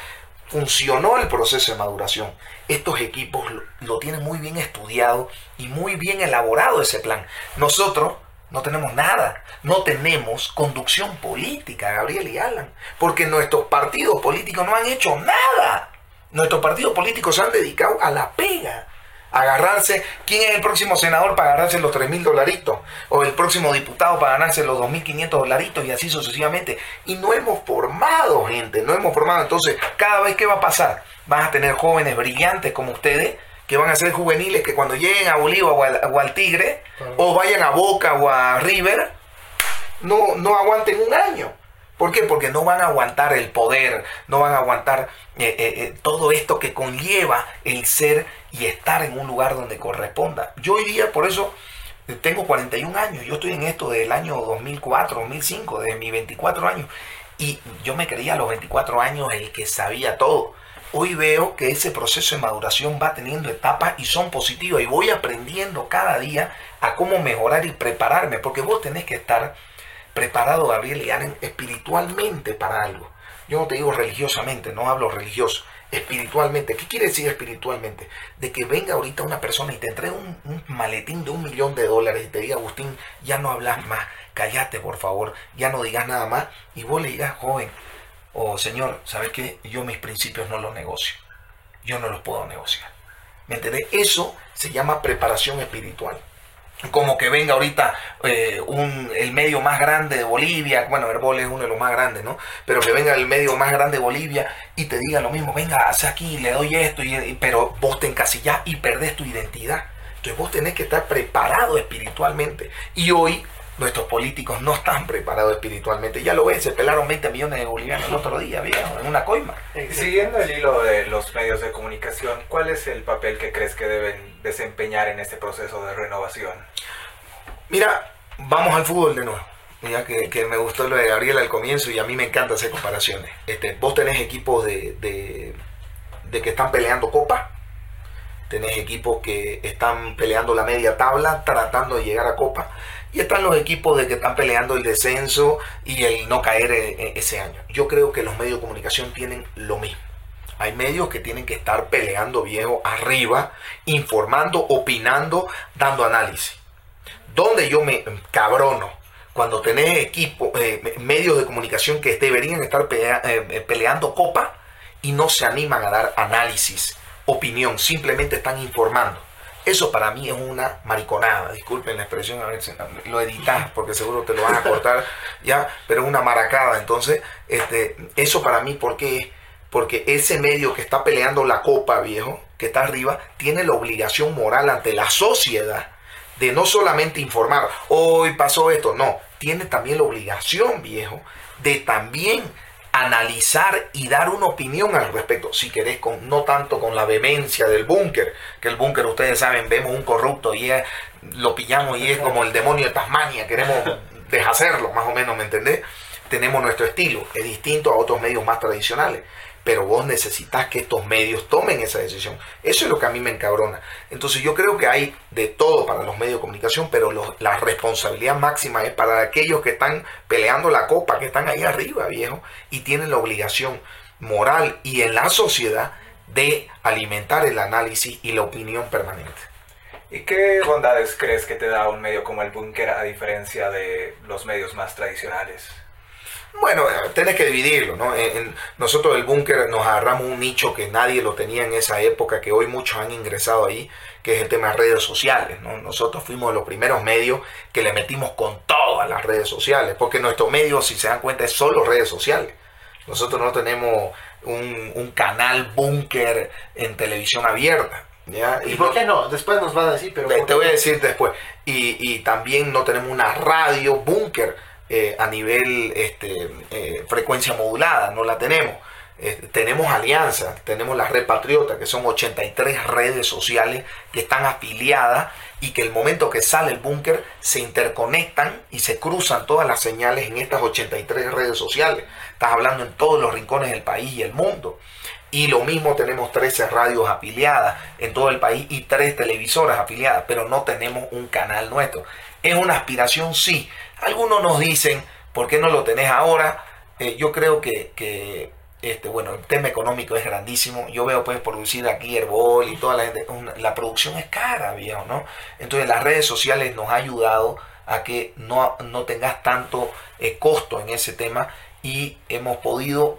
[SPEAKER 3] Funcionó el proceso de maduración. Estos equipos lo tienen muy bien estudiado y muy bien elaborado ese plan. Nosotros no tenemos nada. No tenemos conducción política, Gabriel y Alan. Porque nuestros partidos políticos no han hecho nada. Nuestros partidos políticos se han dedicado a la pega. Agarrarse, ¿quién es el próximo senador para agarrarse los 3 mil dolaritos? O el próximo diputado para ganarse los 2.500 dolaritos y así sucesivamente. Y no hemos formado gente, no hemos formado. Entonces, cada vez que va a pasar, van a tener jóvenes brillantes como ustedes que van a ser juveniles que cuando lleguen a Bolívar o al, Tigre, o vayan a Boca o a River, no, no aguanten un año. ¿Por qué? Porque no van a aguantar el poder, no van a aguantar eh, eh, eh, todo esto que conlleva el ser y estar en un lugar donde corresponda. Yo hoy día, por eso, tengo 41 años, yo estoy en esto del año 2004, 2005, desde mis 24 años, y yo me creía a los 24 años el que sabía todo hoy veo que ese proceso de maduración va teniendo etapas y son positivas y voy aprendiendo cada día a cómo mejorar y prepararme, porque vos tenés que estar preparado, Gabriel y Aren, espiritualmente para algo. Yo no te digo religiosamente, no hablo religioso, espiritualmente. ¿Qué quiere decir espiritualmente? De que venga ahorita una persona y te entregue un, un maletín de un millón de dólares y te diga, Agustín, ya no hablas más, cállate por favor, ya no digas nada más, y vos le digas, joven, o Señor, ¿sabes qué? Yo mis principios no los negocio. Yo no los puedo negociar. ¿Me entendés? Eso se llama preparación espiritual. Como que venga ahorita eh, un, el medio más grande de Bolivia, bueno, Herbol es uno de los más grandes, ¿no? Pero que venga el medio más grande de Bolivia y te diga lo mismo, venga, hace aquí, le doy esto, y, pero vos te encasillás y perdés tu identidad. Entonces vos tenés que estar preparado espiritualmente. Y hoy nuestros políticos no están preparados espiritualmente. Ya lo ven, se pelaron 20 millones de bolivianos el otro día, viejo, en una coima.
[SPEAKER 2] Siguiendo el hilo de los medios de comunicación, ¿cuál es el papel que crees que deben desempeñar en este proceso de renovación?
[SPEAKER 3] Mira, vamos al fútbol de nuevo. Mira que, me gustó lo de Gabriel al comienzo y a mí me encanta hacer comparaciones. Este, vos tenés equipos de, de, de que están peleando copa, tenés equipos que están peleando la media tabla, tratando de llegar a copa y están los equipos de que están peleando el descenso y el no caer eh, eh, ese año. Yo creo que los medios de comunicación tienen lo mismo. Hay medios que tienen que estar peleando viejo arriba, informando, opinando, dando análisis. Donde yo me cabrono cuando tenés equipo, eh, medios de comunicación que deberían estar peleando copa y no se animan a dar análisis, opinión, simplemente están informando. Eso para mí es una mariconada, disculpen la expresión, a ver si lo editas porque seguro te lo van a cortar ya, pero es una maracada. Entonces, este, eso para mí, ¿por qué? Porque ese medio que está peleando la copa, viejo, que está arriba, tiene la obligación moral ante la sociedad de no solamente informar, hoy pasó esto, no, tiene también la obligación, viejo, de también analizar y dar una opinión al respecto, si querés, con, no tanto con la vehemencia del búnker, que el búnker, ustedes saben, vemos un corrupto y lo pillamos y es como el demonio de Tasmania, queremos deshacerlo, más o menos, ¿me entendés? Tenemos nuestro estilo, es distinto a otros medios más tradicionales pero vos necesitas que estos medios tomen esa decisión. Eso es lo que a mí me encabrona. Entonces yo creo que hay de todo para los medios de comunicación, pero la responsabilidad máxima es para aquellos que están peleando la copa, que están ahí arriba, viejo, y tienen la obligación moral y en la sociedad de alimentar el análisis y la opinión permanente.
[SPEAKER 2] ¿Y qué bondades crees que te da un medio como el Búnker a diferencia de los medios más tradicionales?
[SPEAKER 3] Bueno, tenés que dividirlo, ¿no? En, nosotros el búnker nos agarramos un nicho que nadie lo tenía en esa época, que hoy muchos han ingresado ahí, que es el tema de redes sociales, ¿no? Nosotros fuimos los primeros medios que le metimos con todas las redes sociales, porque nuestro medio, si se dan cuenta, es solo redes sociales. Nosotros no tenemos un, canal búnker en televisión abierta. ¿Ya?
[SPEAKER 1] ¿Y, por qué no? Después nos va a decir, pero...
[SPEAKER 3] Te, voy a decir después. Y, y también no tenemos una radio búnker eh, a nivel este, eh, frecuencia modulada, no la tenemos. Eh, tenemos alianzas, tenemos la Red Patriota, que son 83 redes sociales que están afiliadas y que el momento que sale el búnker se interconectan y se cruzan todas las señales en estas 83 redes sociales. Estás hablando en todos los rincones del país y el mundo. Y lo mismo tenemos 13 radios afiliadas en todo el país y 3 televisoras afiliadas, pero no tenemos un canal nuestro. Es una aspiración, sí, algunos nos dicen, ¿por qué no lo tenés ahora? Eh, yo creo que, este, bueno, el tema económico es grandísimo. Yo veo pues producir aquí Herbol y toda la gente, la producción es cara, viejo, ¿no? Entonces las redes sociales nos ha ayudado a que no, no tengas tanto eh, costo en ese tema y hemos podido,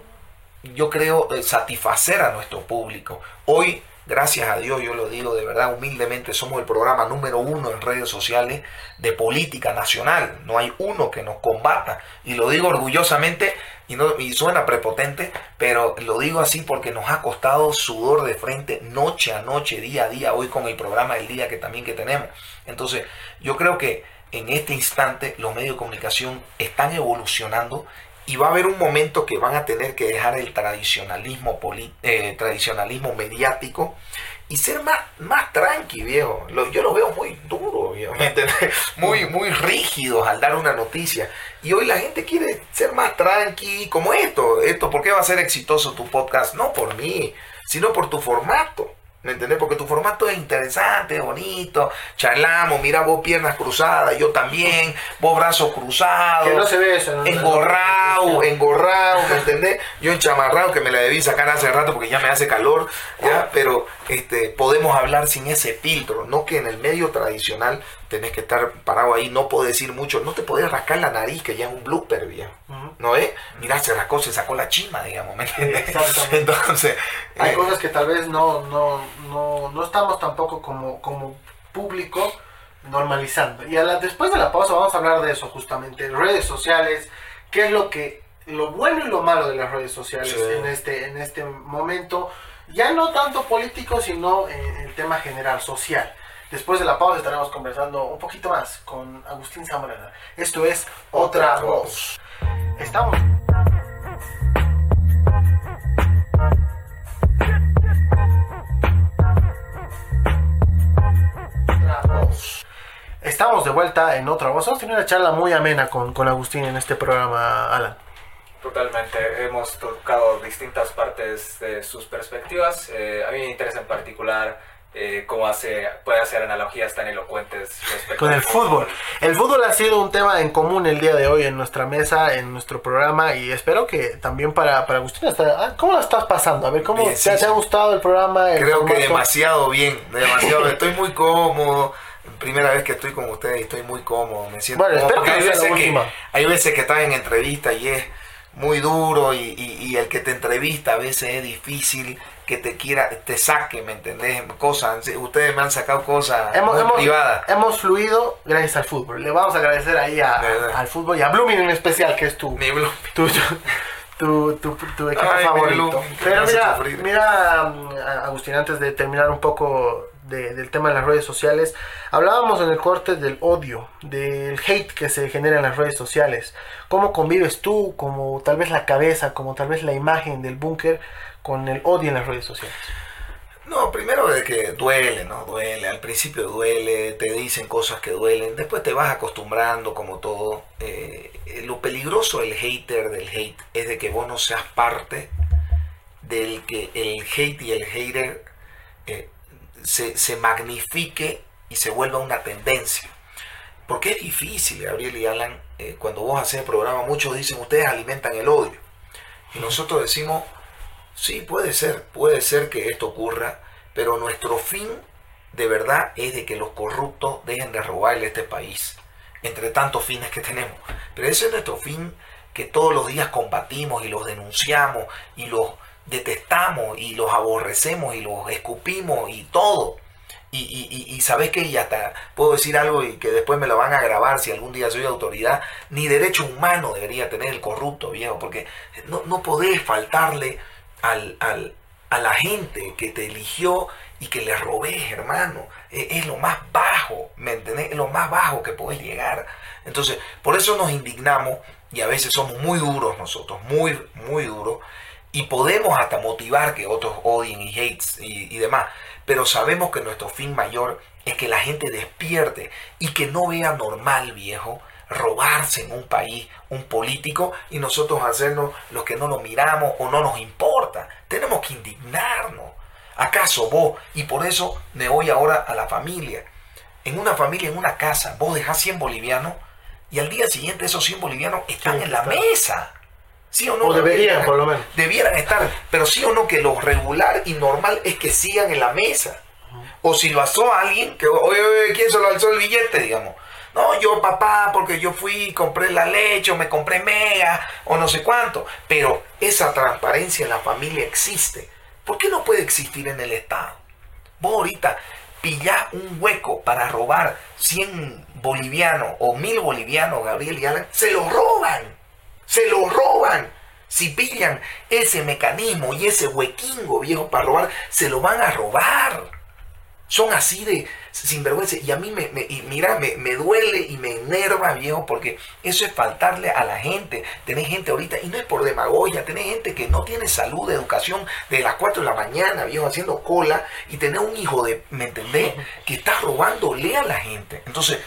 [SPEAKER 3] yo creo, eh, satisfacer a nuestro público. Hoy Gracias a Dios, yo lo digo de verdad humildemente, somos el programa número uno en redes sociales de política nacional. No hay uno que nos combata. Y lo digo orgullosamente y, no, y suena prepotente, pero lo digo así porque nos ha costado sudor de frente noche a noche, día a día, hoy con el programa del día que también que tenemos. Entonces, yo creo que en este instante los medios de comunicación están evolucionando y va a haber un momento que van a tener que dejar el tradicionalismo, eh, tradicionalismo mediático y ser más, más tranqui, viejo. yo lo veo muy duro, viejo, Muy, muy rígidos al dar una noticia. Y hoy la gente quiere ser más tranqui, como esto. Esto, ¿por qué va a ser exitoso tu podcast? No por mí, sino por tu formato. ¿Me entendés? Porque tu formato es interesante, bonito. Charlamos, mira vos piernas cruzadas, yo también, vos brazos cruzados.
[SPEAKER 1] Que no se ve eso.
[SPEAKER 3] engorrado, engorrado, ¿me entendés? Yo enchamarrado, que me la debí sacar hace rato porque ya me hace calor, ¿ya? Pero este, podemos hablar sin ese filtro. No que en el medio tradicional tenés que estar parado ahí, no puedo decir mucho, no te podés rascar la nariz, que ya es un blooper, viejo. ¿No es? Mirá, se rascó, se sacó la chima, digamos, ¿me
[SPEAKER 1] Entonces... Hay eh, cosas que tal vez no, no, no, no estamos tampoco como, como público normalizando. Y a la, después de la pausa vamos a hablar de eso justamente, redes sociales, qué es lo que lo bueno y lo malo de las redes sociales en este en este momento, ya no tanto político, sino en el tema general social. Después de la pausa estaremos conversando un poquito más con Agustín Zambrana. Esto es Otra Voz. Estamos. Estamos de vuelta en otra voz. A tener una charla muy amena con, con Agustín en este programa, Alan.
[SPEAKER 2] Totalmente, hemos tocado distintas partes de sus perspectivas. Eh, a mí me interesa en particular eh, cómo hace, puede hacer analogías tan elocuentes respecto
[SPEAKER 1] Con el fútbol. El fútbol ha sido un tema en común el día de hoy en nuestra mesa, en nuestro programa y espero que también para, para Agustín. hasta- ah, ¿Cómo lo estás pasando? A ver, ¿cómo
[SPEAKER 3] Bien,
[SPEAKER 1] te,
[SPEAKER 3] sí,
[SPEAKER 1] te ha gustado el programa? el
[SPEAKER 3] Creo que demasiado bien, demasiado. Estoy muy cómodo. Primera vez que estoy con ustedes y estoy muy cómodo. Me siento
[SPEAKER 1] Bueno,
[SPEAKER 3] cómodo,
[SPEAKER 1] espero que
[SPEAKER 3] hay
[SPEAKER 1] la
[SPEAKER 3] veces que, hay veces que estás en entrevista y es muy duro y, y- y el que te entrevista a veces es difícil que te quiera, te saque, ¿me entendés? Cosas, ustedes me han sacado cosas
[SPEAKER 1] Hemos, hemos-
[SPEAKER 3] privadas.
[SPEAKER 1] hemos fluido gracias al fútbol. Le vamos a agradecer ahí a- al fútbol y a Blooming en especial, que es tu,
[SPEAKER 3] blo-
[SPEAKER 1] tu, tu, tu, tu equipo
[SPEAKER 3] Ay, mi
[SPEAKER 1] favorito.
[SPEAKER 3] Que
[SPEAKER 1] Pero mira, mira, mm, Agustín, antes de terminar un poco de- del tema de las redes sociales, hablábamos en el corte del odio, del hate que se genera en las redes sociales. ¿Cómo convives tú, como tal vez la cabeza, como tal vez la imagen del búnker, con el odio en las redes sociales?
[SPEAKER 3] No, primero de que duele, ¿no? Duele. Al principio duele, te dicen cosas que duelen, después te vas acostumbrando como todo. Eh, eh, lo peligroso del hater, del hate, es de que vos no seas parte del que el hate y el hater eh, se, se magnifique y se vuelva una tendencia. Porque es difícil, Gabriel y Alan, eh, cuando vos haces el programa, muchos dicen, ustedes alimentan el odio. Y nosotros decimos, Sí, puede ser, puede ser que esto ocurra, pero nuestro fin de verdad es de que los corruptos dejen de robarle este país, entre tantos fines que tenemos. Pero ese es nuestro fin que todos los días combatimos y los denunciamos y los detestamos y los aborrecemos y los escupimos y todo. Y, y, y, y sabes que y hasta puedo decir algo y que después me lo van a grabar si algún día soy autoridad, ni derecho humano debería tener el corrupto, viejo, porque no, no podés faltarle al, al- a la gente que te eligió y que le robés, hermano. Es, es lo más bajo, ¿me entendés? Es lo más bajo que podés llegar. Entonces, por eso nos indignamos y a veces somos muy duros nosotros, muy, muy duros. Y podemos hasta motivar que otros odien y hates y, y demás. Pero sabemos que nuestro fin mayor es que la gente despierte y que no vea normal, viejo, robarse en un país un político y nosotros hacernos los que no lo miramos o no nos importa. Tenemos que indignarnos. ¿Acaso vos? Y por eso me voy ahora a la familia. En una familia, en una casa, vos dejás 100 bolivianos y al día siguiente esos 100 bolivianos están
[SPEAKER 1] Sí,
[SPEAKER 3] en la
[SPEAKER 1] está.
[SPEAKER 3] mesa. ¿Sí o no?
[SPEAKER 1] O deberían, por lo menos.
[SPEAKER 3] Debieran estar. Pero sí o no que lo regular y normal es que sigan en la mesa. O si lo alzó alguien, que, oye, oye, ¿quién se lo alzó el billete, digamos? No, yo papá, porque yo fui compré la leche, o me compré mega, o no sé cuánto. Pero esa transparencia en la familia existe. ¿Por qué no puede existir en el Estado? Vos ahorita pillás un hueco para robar 100 bolivianos o 1000 bolivianos, Gabriel y Alan, se lo roban. Se lo roban. Si pillan ese mecanismo y ese huequingo viejo para robar, se lo van a robar. Son así de sinvergüenza. Y a mí me, me- y mira, me, me duele y me enerva, viejo, porque eso es faltarle a la gente. Tenés gente ahorita, y no es por demagogia, tenés gente que no tiene salud, educación, de las 4 de la mañana, viejo, haciendo cola, y tenés un hijo de, ¿me entendés? Que está robándole a la gente. Entonces,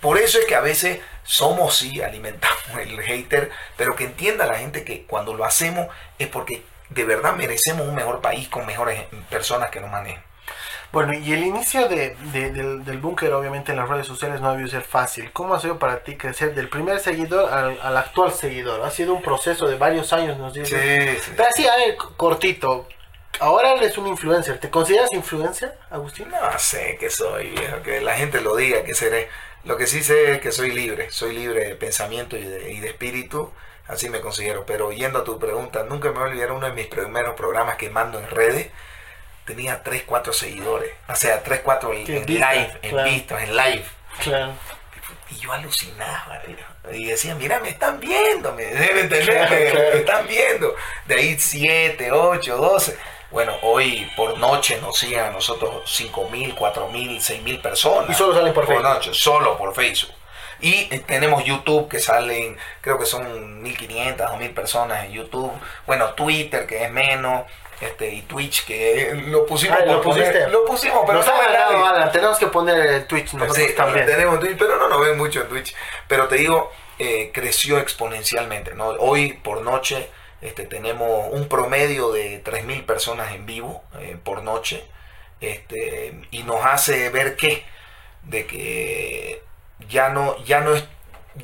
[SPEAKER 3] por eso es que a veces somos, sí, alimentamos el hater, pero que entienda la gente que cuando lo hacemos es porque de verdad merecemos un mejor país con mejores personas que nos manejen.
[SPEAKER 1] Bueno, y el inicio de, de- del, del búnker, obviamente en las redes sociales no ha debido ser fácil. ¿Cómo ha sido para ti crecer del primer seguidor al, al actual seguidor? Ha sido un proceso de varios años, nos dices.
[SPEAKER 3] sí.
[SPEAKER 1] Pero así, a ver, cortito. Ahora eres un influencer. ¿Te consideras influencer, Agustín?
[SPEAKER 3] No sé que soy, viejo, que la gente lo diga, que seré. Lo que sí sé es que soy libre, soy libre de pensamiento y de, y de espíritu, así me considero. Pero yendo a tu pregunta, nunca me voy a olvidar uno de mis primeros programas que mando en redes, tenía 3, 4 seguidores, o sea, 3, 4 en,
[SPEAKER 1] Qué
[SPEAKER 3] en
[SPEAKER 1] vista,
[SPEAKER 3] live, en vistos, en live.
[SPEAKER 1] Claro.
[SPEAKER 3] Y yo alucinaba, y decía, mira, me están viendo, me deben
[SPEAKER 1] Claro,
[SPEAKER 3] me, están viendo. De ahí 7, 8, 12. Bueno, hoy por noche nos siguen a nosotros 5 mil, 4 mil, 6 mil personas.
[SPEAKER 1] Y solo salen por Facebook.
[SPEAKER 3] noche, solo por Facebook. Y eh, tenemos YouTube que salen, creo que son 1500, 2000 personas en YouTube. Bueno, Twitter que es menos. Este, y Twitch que eh, lo pusimos
[SPEAKER 1] lo
[SPEAKER 3] poner-
[SPEAKER 1] pusiste.
[SPEAKER 3] lo pusimos pero no nadie.
[SPEAKER 1] Alan. Tenemos que poner el Twitch nosotros
[SPEAKER 3] Sí,
[SPEAKER 1] también.
[SPEAKER 3] tenemos Twitch, pero no nos ven mucho en Twitch. Pero te digo, eh, creció exponencialmente. ¿no? Hoy por noche este, tenemos un promedio de 3.000 personas en vivo eh, por noche. este, y nos hace ver que, de que ya no, ya no es,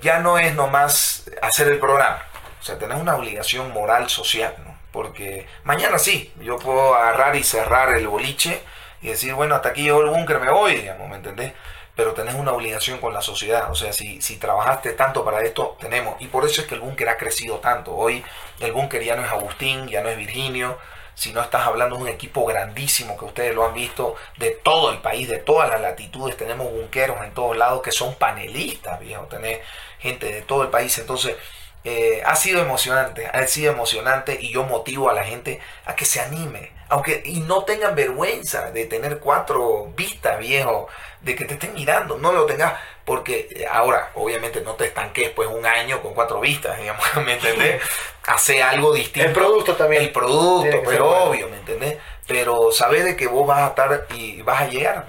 [SPEAKER 3] ya no es nomás hacer el programa. O sea, tenés una obligación moral social, ¿no? Porque mañana sí, yo puedo agarrar y cerrar el boliche y decir, bueno, hasta aquí yo el búnker, me voy, digamos, ¿me entendés? Pero tenés una obligación con la sociedad. O sea, si, si trabajaste tanto para esto, tenemos. Y por eso es que el búnker ha crecido tanto. Hoy el búnker ya no es Agustín, ya no es Virginio, si no estás hablando de un equipo grandísimo que ustedes lo han visto de todo el país, de todas las latitudes, tenemos bunqueros en todos lados que son panelistas, viejo, tenés gente de todo el país, entonces eh, ha sido emocionante, ha sido emocionante y yo motivo a la gente a que se anime, aunque y no tengan vergüenza de tener cuatro vistas, viejo, de que te estén mirando, no lo tengas, porque eh, ahora, obviamente, no te estanques pues un año con cuatro vistas, digamos, ¿me entendés? Hace algo distinto.
[SPEAKER 1] El producto también.
[SPEAKER 3] El producto, pero obvio, ¿me entendés? Pero sabes de que vos vas a estar y vas a llegar.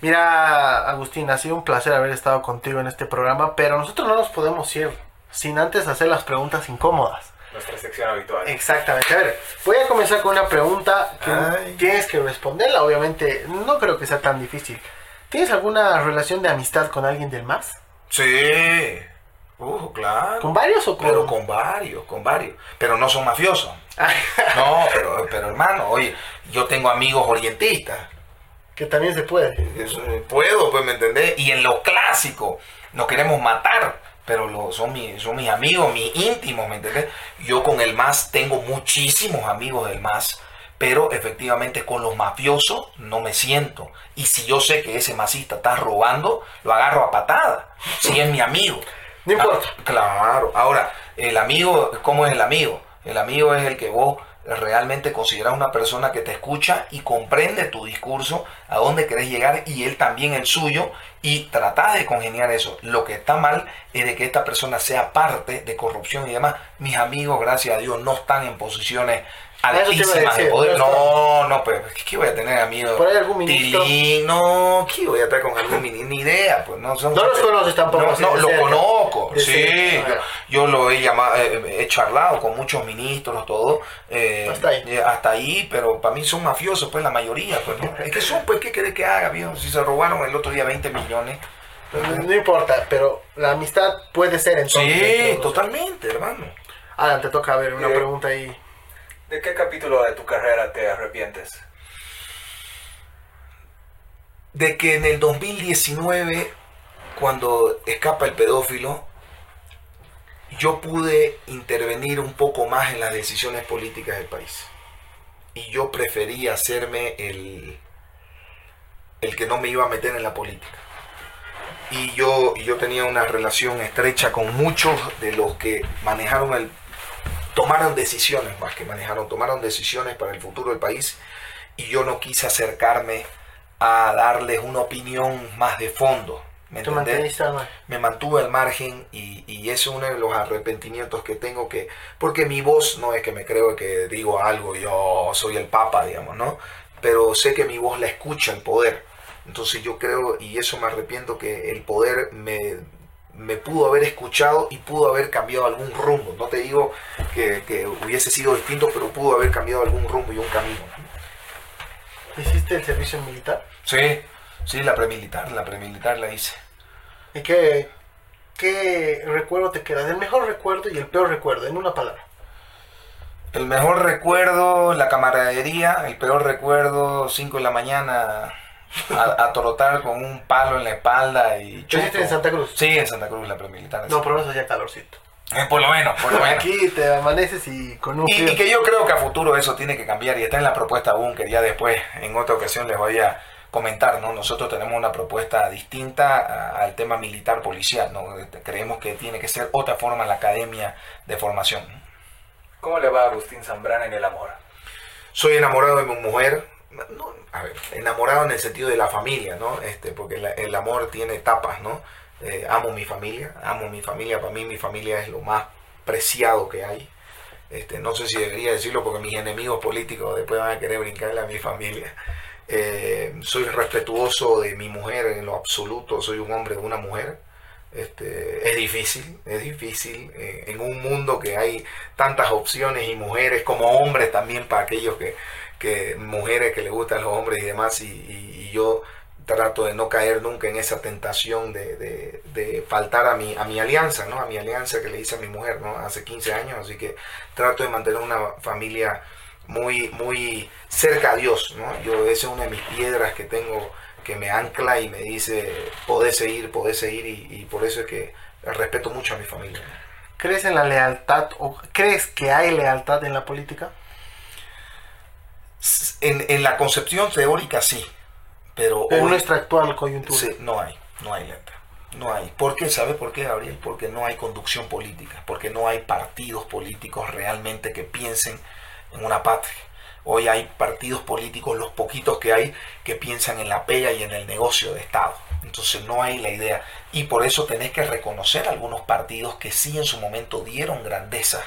[SPEAKER 1] Mira, Agustín, ha sido un placer haber estado contigo en este programa, pero nosotros no nos podemos ir sin antes hacer las preguntas incómodas.
[SPEAKER 2] Nuestra sección habitual.
[SPEAKER 1] Exactamente. A ver, voy a comenzar con una pregunta que
[SPEAKER 3] Ay.
[SPEAKER 1] tienes que responderla. Obviamente, no creo que sea tan difícil. ¿Tienes alguna relación de amistad con alguien del más?
[SPEAKER 3] Sí. Uh, claro.
[SPEAKER 1] ¿Con varios o con.?
[SPEAKER 3] Pero con varios, con varios. Pero no son mafiosos. No, pero, pero hermano, oye, yo tengo amigos orientistas.
[SPEAKER 1] que también se puede.
[SPEAKER 3] Eso, eh, puedo, pues, ¿me entendés? Y en lo clásico, nos queremos matar, pero lo, son, mi- son mis amigos, mis íntimos, ¿me entendés? Yo con el MAS tengo muchísimos amigos del MAS, pero efectivamente con los mafiosos no me siento. Y si yo sé que ese masista está robando, lo agarro a patada, si es mi amigo.
[SPEAKER 1] No importa.
[SPEAKER 3] Ah, claro. Ahora, el amigo, ¿cómo es el amigo? El amigo es el que vos realmente consideras una persona que te escucha y comprende tu discurso, a dónde querés llegar y él también el suyo y tratás de congeniar eso. Lo que está mal es de que esta persona sea parte de corrupción y demás. Mis amigos, gracias a Dios, no están en posiciones
[SPEAKER 1] Eso te iba a
[SPEAKER 3] altísimas de poder.
[SPEAKER 1] no
[SPEAKER 3] No, pero ¿qué voy a tener amigos?
[SPEAKER 1] ¿Por ahí algún ministro?
[SPEAKER 3] No, ¿qué voy a estar con algún ministro? Ni idea, pues no son
[SPEAKER 1] No los conoces tampoco,
[SPEAKER 3] No, no, lo conozco, sí. yo- lo he llamado, eh, he charlado con muchos ministros, todo. eh,
[SPEAKER 1] Hasta ahí.
[SPEAKER 3] eh, hasta ahí, pero para mí son mafiosos, pues la mayoría, pues no. Es que son, pues, ¿qué querés que haga, viejo? Si se robaron el otro día 20 millones.
[SPEAKER 1] No, no importa, pero la amistad puede ser entonces.
[SPEAKER 3] Sí, totalmente, hermano.
[SPEAKER 1] Alan, te toca ver una pregunta ahí.
[SPEAKER 2] ¿De qué capítulo de tu carrera te arrepientes?
[SPEAKER 3] De que en el 2019, cuando escapa el pedófilo, yo pude intervenir un poco más en las decisiones políticas del país. Y yo preferí hacerme el, el que no me iba a meter en la política. Y yo, y yo tenía una relación estrecha con muchos de los que manejaron el... Tomaron decisiones, más que manejaron, tomaron decisiones para el futuro del país. Y yo no quise acercarme a darles una opinión más de fondo. ¿Me mantuve al margen y, y ese es uno de los arrepentimientos que tengo que porque mi voz no es que me creo que digo algo yo soy el papa digamos no pero sé que mi voz la escucha el poder entonces yo creo y eso me arrepiento que el poder me me pudo haber escuchado y pudo haber cambiado algún rumbo no te digo que, que hubiese sido distinto pero pudo haber cambiado algún rumbo y un camino
[SPEAKER 1] ¿Hiciste el servicio militar?
[SPEAKER 3] sí sí la premilitar la premilitar la hice
[SPEAKER 1] ¿Y qué, qué recuerdo te queda? El mejor recuerdo y el peor recuerdo, en una palabra.
[SPEAKER 3] El mejor recuerdo, la camaradería. El peor recuerdo, 5 de la mañana, a, a torotar con un palo en la espalda y
[SPEAKER 1] ¿Lo hiciste
[SPEAKER 3] chuto.
[SPEAKER 1] en Santa Cruz?
[SPEAKER 3] Sí, en Santa Cruz, la premilitar.
[SPEAKER 1] No, pero eso ya calorcito.
[SPEAKER 3] Eh, por lo menos, por lo menos.
[SPEAKER 1] Aquí te amaneces y con un
[SPEAKER 3] Y, y que yo creo que a futuro eso tiene que cambiar y está en la propuesta Bunker. Ya después, en otra ocasión, les voy a comentar, ¿no? Nosotros tenemos una propuesta distinta al tema militar policial, ¿no? Creemos que tiene que ser otra forma la academia de formación.
[SPEAKER 2] ¿Cómo le va a Agustín Zambrana en el amor?
[SPEAKER 3] soy enamorado de mi mujer. Enamorado en el sentido de la familia, ¿no? Este, porque el amor tiene etapas, ¿no? Eh, amo mi familia, amo mi familia. Para mí mi familia es lo más preciado que hay. Este, no sé si debería decirlo porque mis enemigos políticos después van a querer brincarle a mi familia. Eh, soy respetuoso de mi mujer en lo absoluto. Soy un hombre de una mujer. Este, es difícil, es difícil eh, en un mundo que hay tantas opciones y mujeres como hombres también para aquellos que, que mujeres que le gustan los hombres y demás, y, yo trato de no caer nunca en esa tentación de, de, de, faltar a mi, a mi alianza, ¿no? A mi alianza que le hice a mi mujer, ¿no? Hace 15 años, así que trato de mantener una familia muy, muy cerca a Dios, ¿no? Yo, esa es una de mis piedras que tengo que me ancla y me dice, podés seguir, podés seguir, y, y por eso es que respeto mucho a mi familia.
[SPEAKER 1] ¿Crees en la lealtad o crees que hay lealtad en la política?
[SPEAKER 3] En, en la concepción teórica sí, pero
[SPEAKER 1] en nuestra actual coyuntura.
[SPEAKER 3] Sí, no hay, no hay letra. No hay. ¿Por qué? ¿Sabe por qué, Gabriel? Porque no hay conducción política, porque no hay partidos políticos realmente que piensen en una patria. Hoy hay partidos políticos, los poquitos que hay, que piensan en la pega y en el negocio de Estado. Entonces no hay la idea. Y por eso tenés que reconocer algunos partidos que sí en su momento dieron grandeza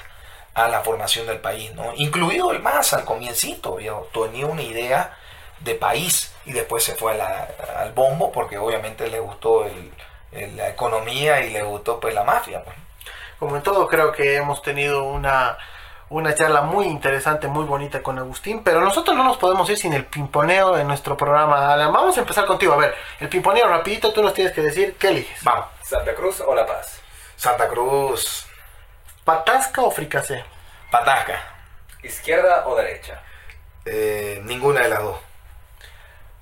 [SPEAKER 3] a la formación del país, ¿no? Incluido el MAS al comiencito, viejo. Tenía una idea de país y después se fue al bombo porque obviamente le gustó el, el, la economía y le gustó pues la mafia. Pues.
[SPEAKER 1] Como en todo creo que hemos tenido una, una charla muy interesante, muy bonita con Agustín, pero nosotros no nos podemos ir sin el pimponeo en nuestro programa. Alan, vamos a empezar contigo. A ver, el pimponeo rapidito, tú nos tienes que decir qué eliges.
[SPEAKER 3] Vamos.
[SPEAKER 2] ¿Santa Cruz o La Paz?
[SPEAKER 3] Santa Cruz.
[SPEAKER 1] ¿Patasca o fricasé?
[SPEAKER 3] Patasca.
[SPEAKER 2] ¿Izquierda o derecha?
[SPEAKER 3] Eh, ninguna de las dos.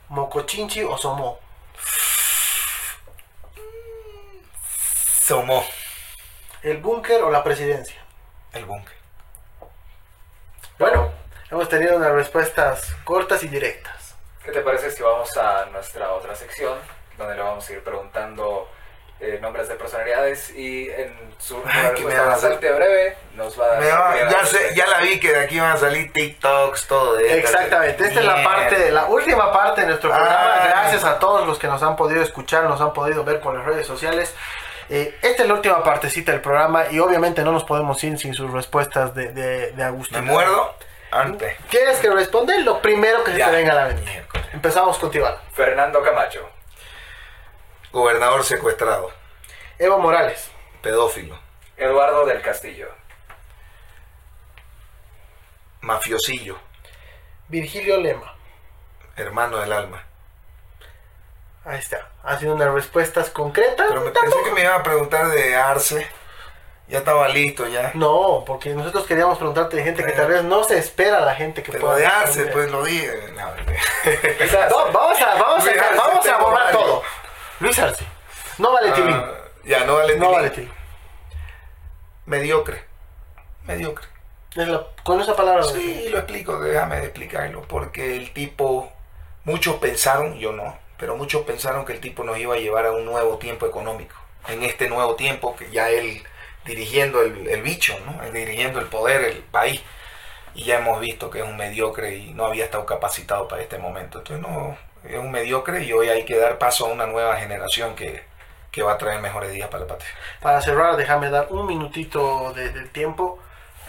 [SPEAKER 1] ¿Mocochinchi o Somó?
[SPEAKER 3] Somó.
[SPEAKER 1] ¿El búnker o la presidencia?
[SPEAKER 3] El búnker.
[SPEAKER 1] Bueno, hemos tenido unas respuestas cortas y directas.
[SPEAKER 2] ¿Qué te parece si vamos a nuestra otra sección, donde le vamos a ir preguntando eh, nombres de personalidades y en su
[SPEAKER 3] Ay, que me va a
[SPEAKER 2] y breve nos va a dar...
[SPEAKER 3] Me va- ya, sé,
[SPEAKER 2] respuesta.
[SPEAKER 3] ya la vi que de aquí van a salir TikToks, todo de.
[SPEAKER 1] Exactamente, esta es la parte, la última parte de nuestro programa.
[SPEAKER 3] Ay.
[SPEAKER 1] Gracias a todos los que nos han podido escuchar, nos han podido ver por las redes sociales. Eh, esta es la última partecita del programa y obviamente no nos podemos ir sin sus respuestas de, de, de Agustín.
[SPEAKER 3] Me muerdo antes.
[SPEAKER 1] Tienes que responder lo primero que se te venga a la mente.
[SPEAKER 3] Miércoles.
[SPEAKER 1] Empezamos contigo.
[SPEAKER 2] Fernando Camacho,
[SPEAKER 3] Gobernador secuestrado.
[SPEAKER 1] Evo Morales,
[SPEAKER 3] Pedófilo.
[SPEAKER 2] Eduardo del Castillo,
[SPEAKER 3] Mafiosillo.
[SPEAKER 1] Virgilio Lema.
[SPEAKER 3] Hermano del alma.
[SPEAKER 1] Ahí está. Ha sido unas respuestas concretas.
[SPEAKER 3] Pero me pensé que me iba a preguntar de Arce. Ya estaba listo ya.
[SPEAKER 1] No, porque nosotros queríamos preguntarte de gente que tal vez no se espera la gente que
[SPEAKER 3] Pero
[SPEAKER 1] pueda
[SPEAKER 3] de Arce,
[SPEAKER 1] responder.
[SPEAKER 3] pues lo dije. No,
[SPEAKER 2] Quizás-
[SPEAKER 1] No, vamos a, vamos a, vamos a borrar todo. Luis Arce. No vale.
[SPEAKER 3] Ah, ya, no vale
[SPEAKER 1] no.
[SPEAKER 3] Mediocre. Mediocre.
[SPEAKER 1] Con esa palabra.
[SPEAKER 3] Sí, lo explico, déjame explicarlo. Porque el tipo, muchos pensaron, yo no, pero muchos pensaron que el tipo nos iba a llevar a un nuevo tiempo económico. En este nuevo tiempo que ya él dirigiendo el, el bicho, ¿no? Él dirigiendo el poder, el país. Y ya hemos visto que es un mediocre y no había estado capacitado para este momento. Entonces no, es un mediocre y hoy hay que dar paso a una nueva generación que, que va a traer mejores días para la patria.
[SPEAKER 1] Para cerrar, déjame dar un minutito de, del tiempo.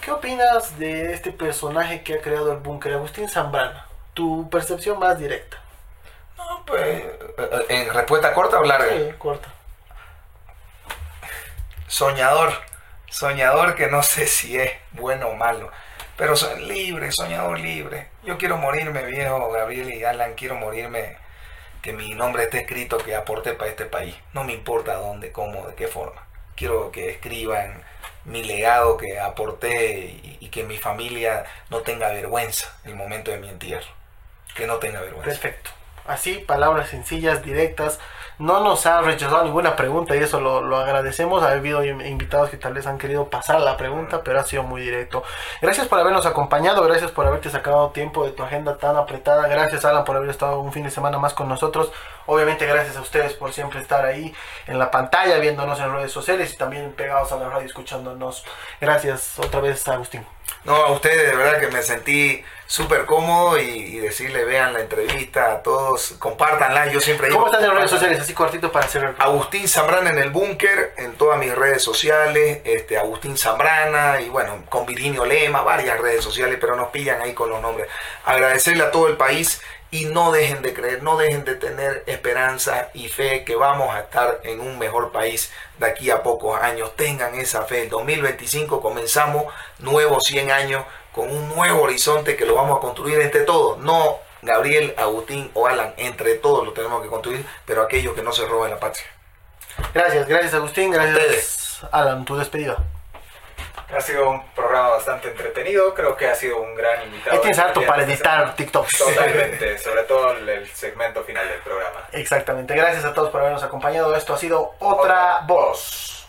[SPEAKER 1] ¿Qué opinas de este personaje que ha creado el búnker, Agustín Zambrana? Tu percepción más directa.
[SPEAKER 3] No, pues, eh, eh, en respuesta corta o larga.
[SPEAKER 1] Sí, corta.
[SPEAKER 3] soñador, soñador que no sé si es bueno o malo, pero soy libre, soñador libre. Yo quiero morirme, viejo Gabriel y Alan, quiero morirme, que mi nombre esté escrito, que aporte para este país. No me importa dónde, cómo, de qué forma. Quiero que escriban mi legado, que aporté y, y que mi familia no tenga vergüenza el momento de mi entierro. Que no tenga vergüenza.
[SPEAKER 1] Perfecto. Así, palabras sencillas, directas. No nos ha rechazado ninguna pregunta y eso lo, lo agradecemos. Ha habido in- invitados que tal vez han querido pasar la pregunta, pero ha sido muy directo. Gracias por habernos acompañado, gracias por haberte sacado tiempo de tu agenda tan apretada. Gracias, Alan, por haber estado un fin de semana más con nosotros. Obviamente, gracias a ustedes por siempre estar ahí en la pantalla, viéndonos en redes sociales y también pegados a la radio, escuchándonos. Gracias otra vez, Agustín.
[SPEAKER 3] No, a ustedes de verdad que me sentí súper cómodo y, y decirle vean la entrevista a todos, compártanla, yo siempre
[SPEAKER 1] ¿Cómo
[SPEAKER 3] digo,
[SPEAKER 1] están en redes
[SPEAKER 3] compartan.
[SPEAKER 1] sociales? Así cortito para hacer el...
[SPEAKER 3] Agustín Zambrana en el búnker, en todas mis redes sociales, este Agustín Zambrana y bueno, con Virginio Lema, varias redes sociales, pero nos pillan ahí con los nombres. Agradecerle a todo el país y no dejen de creer, no dejen de tener esperanza y fe que vamos a estar en un mejor país de aquí a pocos años. Tengan esa fe. El 2025 comenzamos nuevos 100 años con un nuevo horizonte que lo vamos a construir entre todos. No Gabriel, Agustín o Alan, entre todos lo tenemos que construir, pero aquellos que no se roben la patria.
[SPEAKER 1] Gracias, gracias Agustín, gracias
[SPEAKER 3] Ustedes.
[SPEAKER 1] Alan, tu despedida.
[SPEAKER 2] Ha sido un programa bastante entretenido, creo que ha sido un gran invitado.
[SPEAKER 1] Ahí tienes harto para editar. TikToks.
[SPEAKER 2] Totalmente, sobre todo el, el segmento final del programa.
[SPEAKER 1] Exactamente, gracias a todos por habernos acompañado. Esto ha sido Otra
[SPEAKER 2] Otra
[SPEAKER 1] Voz.